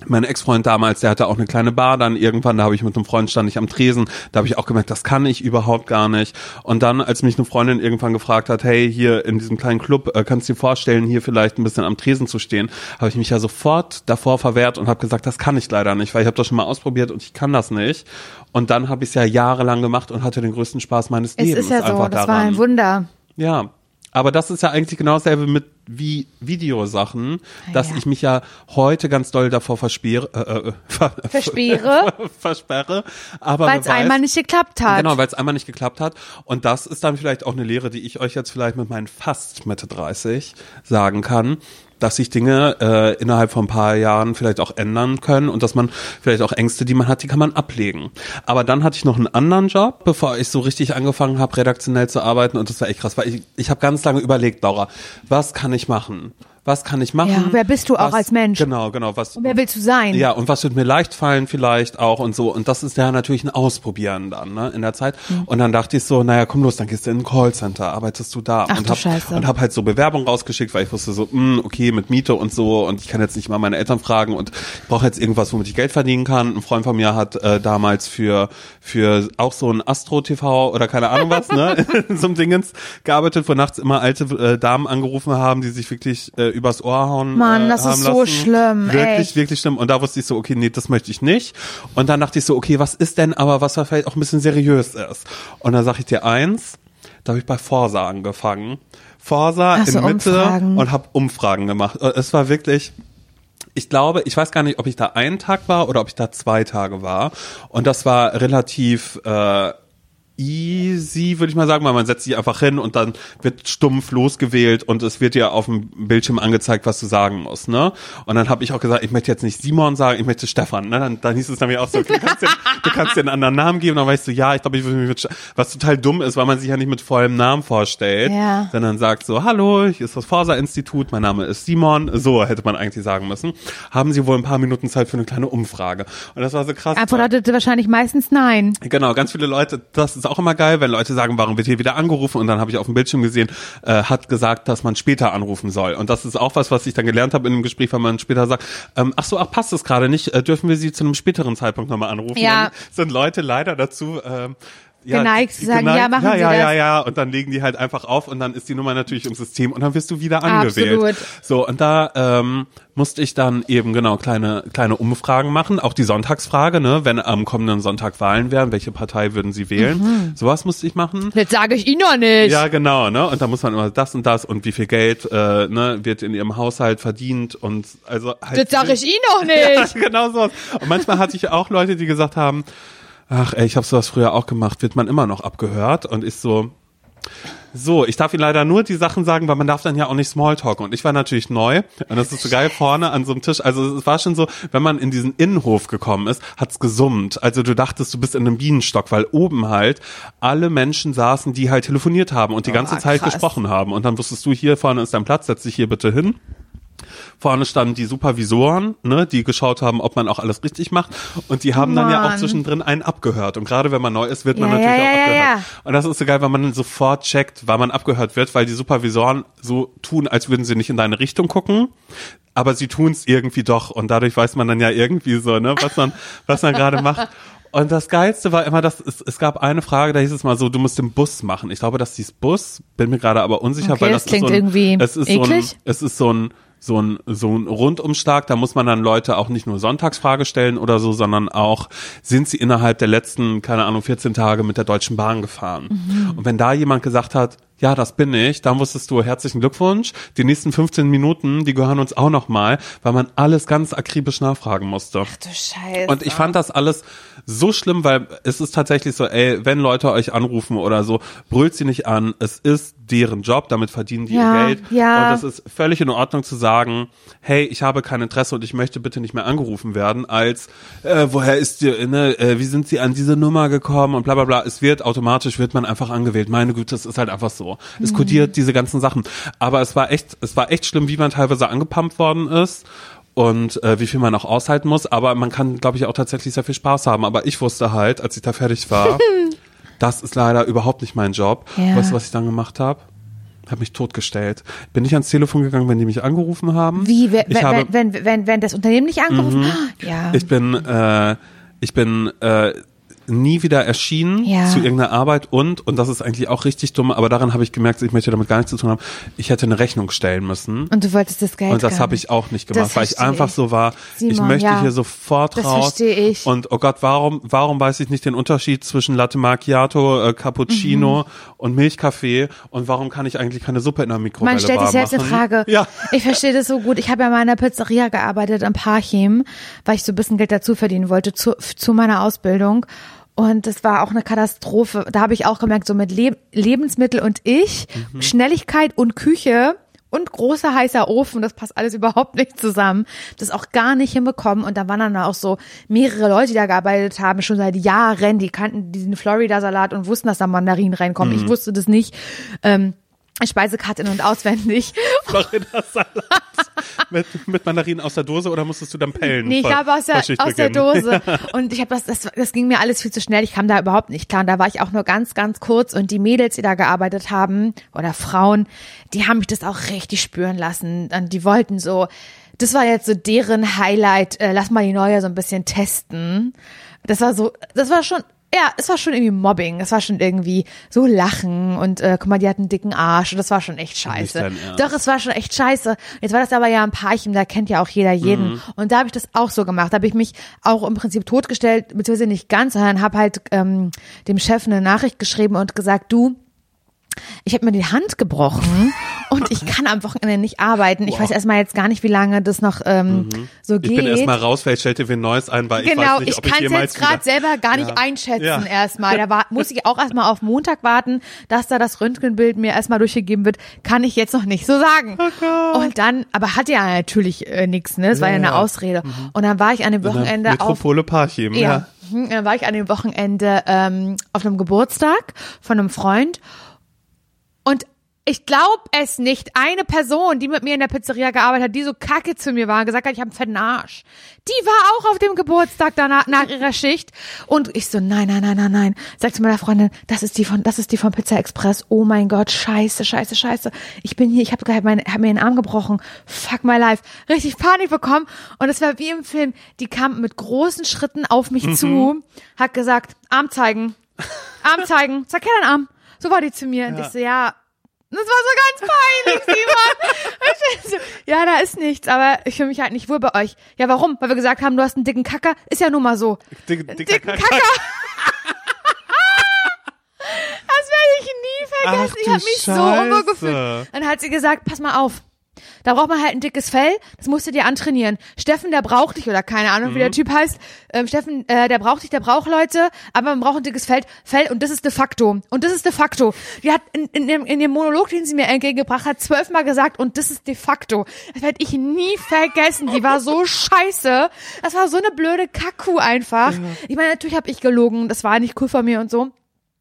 mein Ex-Freund damals, der hatte auch eine kleine Bar dann irgendwann, da habe ich mit einem Freund stand ich am Tresen, da habe ich auch gemerkt, das kann ich überhaupt gar nicht. Und dann, als mich eine Freundin irgendwann gefragt hat, hey, hier in diesem kleinen Club, äh, kannst du dir vorstellen, hier vielleicht ein bisschen am Tresen zu stehen, habe ich mich ja sofort davor verwehrt und habe gesagt, das kann ich leider nicht, weil ich habe das schon mal ausprobiert und ich kann das nicht. Und dann habe ich es ja jahrelang gemacht und hatte den größten Spaß meines Es Lebens ist ja so, das daran. war ein Wunder. Ja, Aber das ist ja eigentlich genau dasselbe mit wie Videosachen, Ah, dass ja. ich mich ja heute ganz doll davor versperre, äh, äh, ver *laughs* Versperre? *laughs* versperre, aber Weil es einmal nicht geklappt hat. Genau, weil es einmal nicht geklappt hat. Und das ist dann vielleicht auch eine Lehre, die ich euch jetzt vielleicht mit meinen fast Mitte 30 sagen kann, dass sich Dinge äh, innerhalb von ein paar Jahren vielleicht auch ändern können und dass man vielleicht auch Ängste, die man hat, die kann man ablegen. Aber dann hatte ich noch einen anderen Job, bevor ich so richtig angefangen habe, redaktionell zu arbeiten und das war echt krass, weil ich, ich habe ganz lange überlegt, Laura, was kann ich machen? Was kann ich machen? Ja, wer bist du auch was, als Mensch? Genau, genau. Was, Und wer willst du sein? ja, und was wird mir leicht fallen vielleicht auch und so. Und das ist ja natürlich ein Ausprobieren dann, ne, in der Zeit. Mhm. Und dann dachte ich so, naja, komm los, dann gehst du in ein Callcenter, arbeitest du da. Ach und hab, Scheiße. Und hab halt so Bewerbung rausgeschickt, weil ich wusste so, mh, okay, mit Miete und so und ich kann jetzt nicht mal meine Eltern fragen und ich brauche jetzt irgendwas, womit ich Geld verdienen kann. Ein Freund von mir hat äh, damals für, für auch so ein Astro-TV oder keine Ahnung was, ne, *laughs* in so einem Dingens gearbeitet, wo nachts immer alte äh, Damen angerufen haben, die sich wirklich äh, übers Ohr hauen Mann, äh, das ist haben so lassen. schlimm, Wirklich, echt. wirklich schlimm. Und da wusste ich so, okay, nee, das möchte ich nicht. Und dann dachte ich so, okay, was ist denn aber, was vielleicht auch ein bisschen seriös ist? Und dann sage ich dir eins, da habe ich bei Forsa angefangen. Forsa so, in Mitte Umfragen. und habe Umfragen gemacht. Äh, Es war wirklich, ich glaube, ich weiß gar nicht, ob ich da einen Tag war oder ob ich da zwei Tage war. Und das war relativ äh, easy, würde ich mal sagen, weil man setzt sich einfach hin und dann wird stumpf losgewählt und es wird dir auf dem Bildschirm angezeigt, was du sagen musst, ne? Und dann habe ich auch gesagt, ich möchte jetzt nicht Simon sagen, ich möchte Stefan, ne? Dann, dann hieß es nämlich auch so, okay, du kannst dir, du kannst dir einen anderen Namen geben, dann weißt du, ja, ich glaube, ich würde mich mit, was total dumm ist, weil man sich ja nicht mit vollem Namen vorstellt, Ja. sondern sagt so, hallo, hier ist das Forsa-Institut, mein Name ist Simon, so hätte man eigentlich sagen müssen. Haben Sie wohl ein paar Minuten Zeit für eine kleine Umfrage? Und das war so krass. Antwort hatte wahrscheinlich meistens nein. Genau, ganz viele Leute, das ist auch immer geil, wenn Leute sagen, warum wird hier wieder angerufen und dann habe ich auf dem Bildschirm gesehen, äh, hat gesagt, dass man später anrufen soll. Und das ist auch was, was ich dann gelernt habe in dem Gespräch, wenn man später sagt, ähm, ach so, ach passt es gerade nicht, äh, dürfen wir Sie zu einem späteren Zeitpunkt nochmal anrufen? Ja. Dann sind Leute leider dazu ähm, ja, Geneigt zu sagen, ja, machen ja, Sie ja, das. Ja, ja, und dann legen die halt einfach auf und dann ist die Nummer natürlich im System und dann wirst du wieder angewählt. Absolut. So, und da ähm, musste ich dann eben genau kleine kleine Umfragen machen, auch die Sonntagsfrage, ne, wenn am kommenden Sonntag Wahlen wären, welche Partei würden sie wählen? Mhm. Sowas musste ich machen. Das sage ich Ihnen noch nicht. Ja, genau, ne? Und da muss man immer das und das und wie viel Geld äh, ne, wird in ihrem Haushalt verdient und also halt das sage ich Ihnen noch *laughs* ja, nicht. genau so. Und manchmal hatte ich auch Leute, die gesagt haben, ach ey, ich habe sowas früher auch gemacht, wird man immer noch abgehört und ich so so, ich darf Ihnen leider nur die Sachen sagen, weil man darf dann ja auch nicht Smalltalken. Und ich war natürlich neu und das ist so geil vorne an so einem Tisch. Also es war schon so, wenn man in diesen Innenhof gekommen ist, hat's gesummt. Also du dachtest, du bist in einem Bienenstock, weil oben halt alle Menschen saßen, die halt telefoniert haben und die ganze Oh, Zeit gesprochen haben. Und dann wusstest du, hier vorne ist dein Platz, setz dich hier bitte hin. Vorne standen die Supervisoren, ne, die geschaut haben, ob man auch alles richtig macht. Und die haben dann ja auch Mann. zwischendrin einen abgehört. Und gerade wenn man neu ist, wird man Ja, natürlich ja, auch abgehört. ja. Und das ist so geil, weil man dann sofort checkt, weil man abgehört wird, weil die Supervisoren so tun, als würden sie nicht in deine Richtung gucken. Aber sie tun es irgendwie doch. Und dadurch weiß man dann ja irgendwie so, ne, was man, *laughs* was man gerade macht. Und das Geilste war immer, dass es, es gab eine Frage, da hieß es mal so, du musst den Bus machen. Ich glaube, dass dieses Bus, bin mir gerade aber unsicher, Okay, weil das das, ist so klingt ein, irgendwie es ist so ein, eklig. es ist so ein, so ein, so ein Rundumschlag, da muss man dann Leute auch nicht nur Sonntagsfrage stellen oder so, sondern auch, sind sie innerhalb der letzten, keine Ahnung, 14 Tage mit der Deutschen Bahn gefahren? Mhm. Und wenn da jemand gesagt hat, ja, das bin ich, dann wusstest du, herzlichen Glückwunsch, die nächsten 15 Minuten, die gehören uns auch noch mal, weil man alles ganz akribisch nachfragen musste. Du Scheiße. Und ich fand das alles so schlimm, weil es ist tatsächlich so, ey, wenn Leute euch anrufen oder so, brüllt sie nicht an. Es ist deren Job, damit verdienen die Ja, ihr Geld. ja. Und es ist völlig in Ordnung zu sagen, hey, ich habe kein Interesse und ich möchte bitte nicht mehr angerufen werden, als äh, woher ist die, ne, äh, wie sind sie an diese Nummer gekommen und bla bla bla. Es wird automatisch, wird man einfach angewählt. Meine Güte, es ist halt einfach so. Es Mhm. kodiert diese ganzen Sachen. Aber es war echt, es war echt schlimm, wie man teilweise angepumpt worden ist und äh, wie viel man auch aushalten muss. Aber man kann, glaube ich, auch tatsächlich sehr viel Spaß haben. Aber ich wusste halt, als ich da fertig war, *laughs* das ist leider überhaupt nicht mein Job. Ja. Weißt du, was ich dann gemacht habe? Habe mich totgestellt. Bin nicht ans Telefon gegangen, wenn die mich angerufen haben. Wie, wenn, ich habe, Mhm. wenn, wenn, wenn, wenn das Unternehmen nicht angerufen? Ja. ich bin, äh, ich bin, äh, nie wieder erschienen Ja. zu irgendeiner Arbeit und, und das ist eigentlich auch richtig dumm, aber daran habe ich gemerkt, ich möchte damit gar nichts zu tun haben, ich hätte eine Rechnung stellen müssen. Und du wolltest das Geld Und das habe ich auch nicht gemacht, Das weil ich einfach ich. so war, ich Simon, möchte ja. hier sofort Das raus. verstehe ich. Und oh Gott, warum, warum weiß ich nicht den Unterschied zwischen Latte Macchiato, äh, Cappuccino Mhm. und Milchkaffee und warum kann ich eigentlich keine Suppe in der Mikrowelle Man stellt sich selbst eine? Frage. Ja. Ich verstehe das so gut. Ich habe ja mal in einer Pizzeria gearbeitet am Parchim, weil ich so ein bisschen Geld dazu verdienen wollte zu, zu meiner Ausbildung. Und das war auch eine Katastrophe. Da habe ich auch gemerkt, so mit Leb Lebensmittel und ich, Mhm. Schnelligkeit und Küche und großer heißer Ofen, das passt alles *laughs* überhaupt nicht zusammen. Das auch gar nicht hinbekommen. Und da waren dann auch so mehrere Leute, die da gearbeitet haben, schon seit Jahren, die kannten diesen Florida-Salat und wussten, dass da Mandarinen reinkommen. Mhm. Ich wusste das nicht. Ähm, Speisekarte in- und auswendig. *laughs* Florida Salat. mit, mit Mandarinen aus der Dose oder musstest du dann pellen? Nee, ich glaube aus der, aus der? Dose. *laughs* Und ich habe das, das, das ging mir alles viel zu schnell. Ich kam da überhaupt nicht klar. Und da war ich auch nur ganz, ganz kurz. Und die Mädels, die da gearbeitet haben, oder Frauen, die haben mich das auch richtig spüren lassen. Und die wollten so, das war jetzt so deren Highlight. Äh, lass mal die neue so ein bisschen testen. Das war so, das war schon, ja, es war schon irgendwie Mobbing. Es war schon irgendwie so Lachen und äh, guck mal, die hat einen dicken Arsch und das war schon echt scheiße. Doch, es war schon echt scheiße. Jetzt war das aber ja ein Paarchen, da kennt ja auch jeder jeden. Mhm. Und da habe ich das auch so gemacht. Da habe ich mich auch im Prinzip totgestellt, beziehungsweise nicht ganz, sondern habe halt ähm, dem Chef eine Nachricht geschrieben und gesagt, du, ich habe mir die Hand gebrochen und ich kann am Wochenende nicht arbeiten. Ich weiß erstmal jetzt gar nicht, wie lange das noch ähm, so Mhm. Ich geht. bin erstmal raus, vielleicht stellt ihr wen Neues ein, weil ich Genau, weiß nicht, ich ob ich kann es jemals jetzt gerade selber gar nicht Ja. einschätzen Ja. erstmal. Da war, muss ich auch erstmal auf Montag warten, dass da das Röntgenbild mir erstmal durchgegeben wird. Kann ich jetzt noch nicht so sagen. Und dann, aber hatte ja natürlich äh, nichts, ne? Das war ja Ja, eine ja. Ausrede. Und dann war ich an dem Wochenende auf Metropole Parchim, ja. ja. Mhm, Dann war ich an dem Wochenende ähm, auf einem Geburtstag von einem Freund und ich glaube es nicht. Eine Person, die mit mir in der Pizzeria gearbeitet hat, die so kacke zu mir war und gesagt hat, ich habe einen fetten Arsch. Die war auch auf dem Geburtstag danach nach ihrer Schicht und ich so nein, nein, nein, nein, nein. Sag zu meiner Freundin, das ist die von das ist die von Pizza Express. Oh mein Gott, scheiße, scheiße, scheiße. Ich bin hier, ich habe hab mir den Arm gebrochen. Fuck my life. Richtig Panik bekommen und es war wie im Film. Die kam mit großen Schritten auf mich zu, hat gesagt, Arm zeigen. Arm zeigen. Sag her deinen Arm. So war die zu mir und ich so ja, das war so ganz peinlich, Simon. So, ja, da ist nichts, aber ich fühle mich halt nicht wohl bei euch. Ja, warum? Weil wir gesagt haben, du hast einen dicken Kacker. Ist ja nun mal so. Dick, dicker dicken Kacker. Kacker. das werde ich nie vergessen. Ach, ich habe mich so Scheiße. unwohl gefühlt. Dann hat sie gesagt, pass mal auf. Da braucht man halt ein dickes Fell, das musst du dir antrainieren. Steffen, der braucht dich, oder keine Ahnung, Mhm. wie der Typ heißt. Ähm, Steffen, äh, der braucht dich, der braucht Leute, aber man braucht ein dickes Fell, Fell und das ist de facto. Und das ist de facto. Die hat in, in, dem, in dem Monolog, den sie mir entgegengebracht hat, zwölfmal gesagt und das ist de facto. Das werde ich nie vergessen. Die war so *laughs* scheiße. Das war so eine blöde Kacku einfach. Ich meine, natürlich habe ich gelogen, das war nicht cool von mir und so.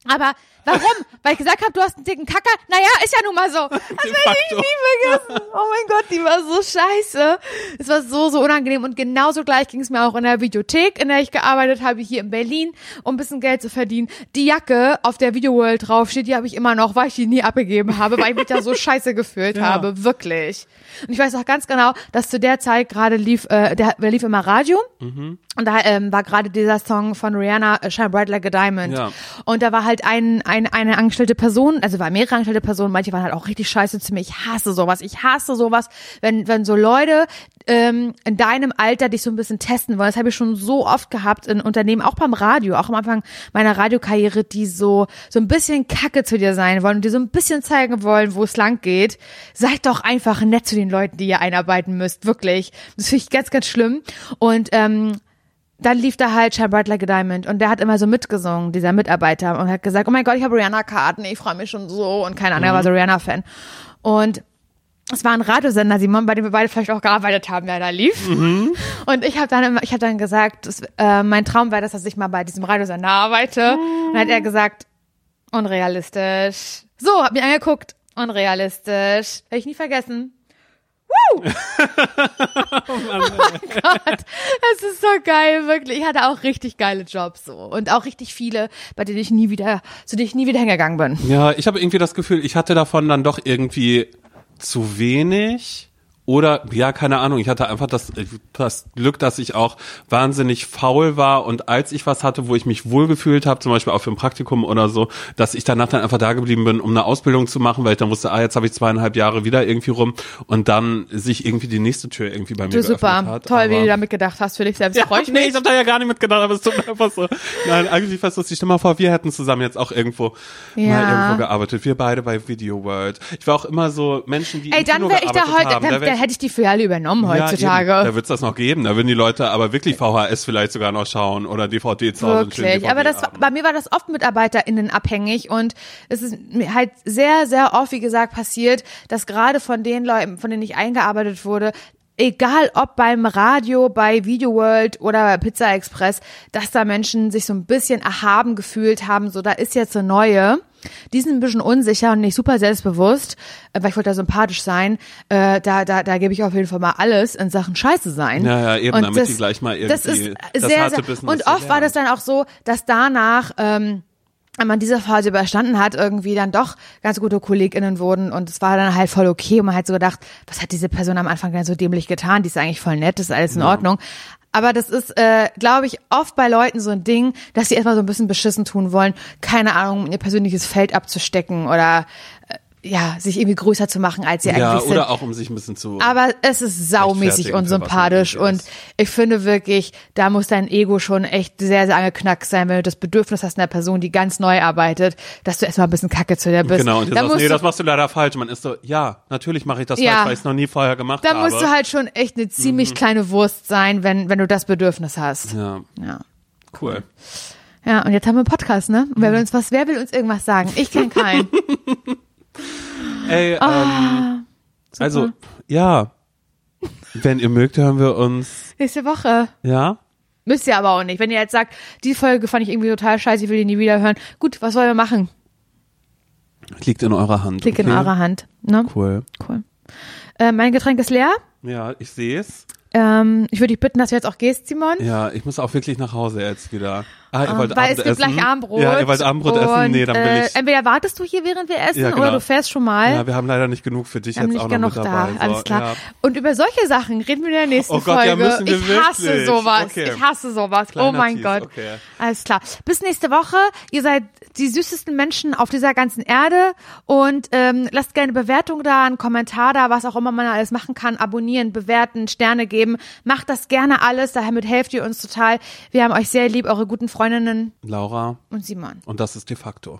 Aber warum? Weil ich gesagt habe, du hast einen dicken Kacker? Naja, ist ja nun mal so. *laughs* Das De werde ich nie vergessen. Oh mein Gott, die war so scheiße. Es war so, so unangenehm. Und genauso gleich ging es mir auch in der Videothek, in der ich gearbeitet habe, hier in Berlin, um ein bisschen Geld zu verdienen. Die Jacke, auf der Videoworld draufsteht, die habe ich immer noch, weil ich die nie abgegeben habe, weil ich mich da so *laughs* scheiße gefühlt habe. Wirklich. Und ich weiß auch ganz genau, dass zu der Zeit gerade lief, äh, der, der lief immer Radio. Und da ähm, war gerade dieser Song von Rihanna, äh, Shine Bright Like a Diamond. Ja. Und da war halt ein, ein, eine angestellte Person, also war mehrere angestellte Personen, manche waren halt auch richtig scheiße zu mir. Ich hasse sowas. Ich hasse sowas, wenn, wenn so Leute ähm, in deinem Alter dich so ein bisschen testen wollen. Das habe ich schon so oft gehabt in Unternehmen, auch beim Radio, auch am Anfang meiner Radiokarriere, die so, so ein bisschen kacke zu dir sein wollen und dir so ein bisschen zeigen wollen, wo es lang geht. Seid doch einfach nett zu den Leuten, die ihr einarbeiten müsst. Wirklich. Das finde ich ganz, ganz schlimm. Und ähm, dann lief da halt Shine Bright Like a Diamond und der hat immer so mitgesungen, dieser Mitarbeiter, und hat gesagt, oh mein Gott, ich habe Rihanna-Karten, ich freue mich schon so und keine Ahnung, er war so Rihanna-Fan. Und es war ein Radiosender, Simon, bei dem wir beide vielleicht auch gearbeitet haben, der da lief. Und ich habe dann immer, ich habe dann gesagt, das, äh, mein Traum wäre, das, dass ich mal bei diesem Radiosender arbeite. Und dann hat er gesagt, unrealistisch. So, hab mich angeguckt, unrealistisch. Werde ich nie vergessen. Woo! *laughs* oh Gott, das ist so geil, wirklich. Ich hatte auch richtig geile Jobs so und auch richtig viele, bei denen ich nie wieder, zu denen ich nie wieder hingegangen bin. Ja, ich habe irgendwie das Gefühl, ich hatte davon dann doch irgendwie zu wenig Oder, ja, keine Ahnung, ich hatte einfach das, das Glück, dass ich auch wahnsinnig faul war und als ich was hatte, wo ich mich wohlgefühlt habe, zum Beispiel auch für ein Praktikum oder so, dass ich danach dann einfach da geblieben bin, um eine Ausbildung zu machen, weil ich dann wusste, ah, jetzt habe ich zweieinhalb Jahre wieder irgendwie rum und dann sich irgendwie die nächste Tür irgendwie bei mir Du super, hat. toll, wie Aber- du da mitgedacht hast für dich selbst. ja, ich nee, mich. ich habe da ja gar nicht mitgedacht, aber es tut mir einfach so. Nein, eigentlich fast lustig. Stell mal vor, wir hätten zusammen jetzt auch irgendwo Ja. mal irgendwo gearbeitet. Wir beide bei Video World. Ich war auch immer so Menschen, die Ey, im dann wäre ich da heute, haben. dann, Da wär hätte ich die Filiale übernommen Ja, heutzutage. eben. Da wird's das noch geben. Da würden die Leute aber wirklich VHS vielleicht sogar noch schauen oder DVD zu Hause. Wirklich. Aber das, DVD-Abend. bei mir war das oft MitarbeiterInnen abhängig und es ist mir halt sehr, sehr oft, wie gesagt, passiert, dass gerade von den Leuten, von denen ich eingearbeitet wurde, egal ob beim Radio, bei Video World oder bei Pizza Express, dass da Menschen sich so ein bisschen erhaben gefühlt haben, so da ist jetzt eine neue. Die sind ein bisschen unsicher und nicht super selbstbewusst, äh, weil ich wollte da sympathisch sein. Äh, da, da, da gebe ich auf jeden Fall mal alles in Sachen Scheiße sein. Ja, ja, eben, Und damit die gleich mal Das irgendwie ist das sehr, harte sehr, und oft war lernen. das dann auch so, dass danach, ähm, wenn man diese Phase überstanden hat, irgendwie dann doch ganz gute KollegInnen wurden und es war dann halt voll okay und man hat so gedacht, was hat diese Person am Anfang denn so dämlich getan? Die ist eigentlich voll nett, ist alles in Ordnung. Aber das ist, äh, glaube ich, oft bei Leuten so ein Ding, dass sie erstmal so ein bisschen beschissen tun wollen, keine Ahnung, ihr persönliches Feld abzustecken oder äh, ja, sich irgendwie größer zu machen, als sie Ja, eigentlich sind. oder auch um sich ein bisschen zu. Aber es ist saumäßig unsympathisch und ich finde wirklich, da muss dein Ego schon echt sehr, sehr angeknackt sein, wenn du das Bedürfnis hast einer Person, die ganz neu arbeitet, dass du erstmal ein bisschen kacke zu der bist. Genau, und du da sagst, nee, das machst du leider falsch. Man ist so, ja, natürlich mache ich das Ja. falsch, weil ich es noch nie vorher gemacht da habe. musst du halt schon echt eine ziemlich kleine Wurst sein, wenn, wenn du das Bedürfnis hast. Ja, Ja. cool. Ja, und jetzt haben wir einen Podcast, ne? Und Wer will uns was, wer will uns irgendwas sagen? Ich kenne keinen. *laughs* Ey, ähm, Ah, also, ja. Wenn ihr mögt, hören wir uns, Nächste Woche. ja? Müsst ihr aber auch nicht. Wenn ihr jetzt sagt, die Folge fand ich irgendwie total scheiße, ich will die nie wieder hören. Gut, was wollen wir machen? Liegt in eurer Hand. Liegt in okay? eurer Hand. Ne? Cool. Cool. Äh, mein Getränk ist leer. Ja, ich sehe es. Ähm, ich würde dich bitten, dass du jetzt auch gehst, Simon. Ja, ich muss auch wirklich nach Hause jetzt wieder. Ah, ihr Ähm, wollt weil Abend es gibt essen? gleich Abendbrot. Ja, ihr wollt Abendbrot essen? Nee, dann will äh, ich. Entweder wartest du hier, während wir essen, Ja, genau. oder du fährst schon mal. Ja, wir haben leider nicht genug für dich wir jetzt nicht auch noch genug mit da, dabei. So, alles klar. Ja. Und über solche Sachen reden wir in der nächsten Oh Gott, Folge. ja, müssen wir ich hasse wirklich? sowas. Okay. Ich hasse sowas. Kleiner oh mein Tease, Gott. okay. Alles klar. Bis nächste Woche. Ihr seid die süßesten Menschen auf dieser ganzen Erde und ähm, lasst gerne Bewertung da, einen Kommentar da, was auch immer man alles machen kann. Abonnieren, bewerten, Sterne geben. Macht das gerne alles. Damit helft ihr uns total. Wir haben euch sehr lieb, eure guten Freundinnen Laura, und Simon. und das ist de facto.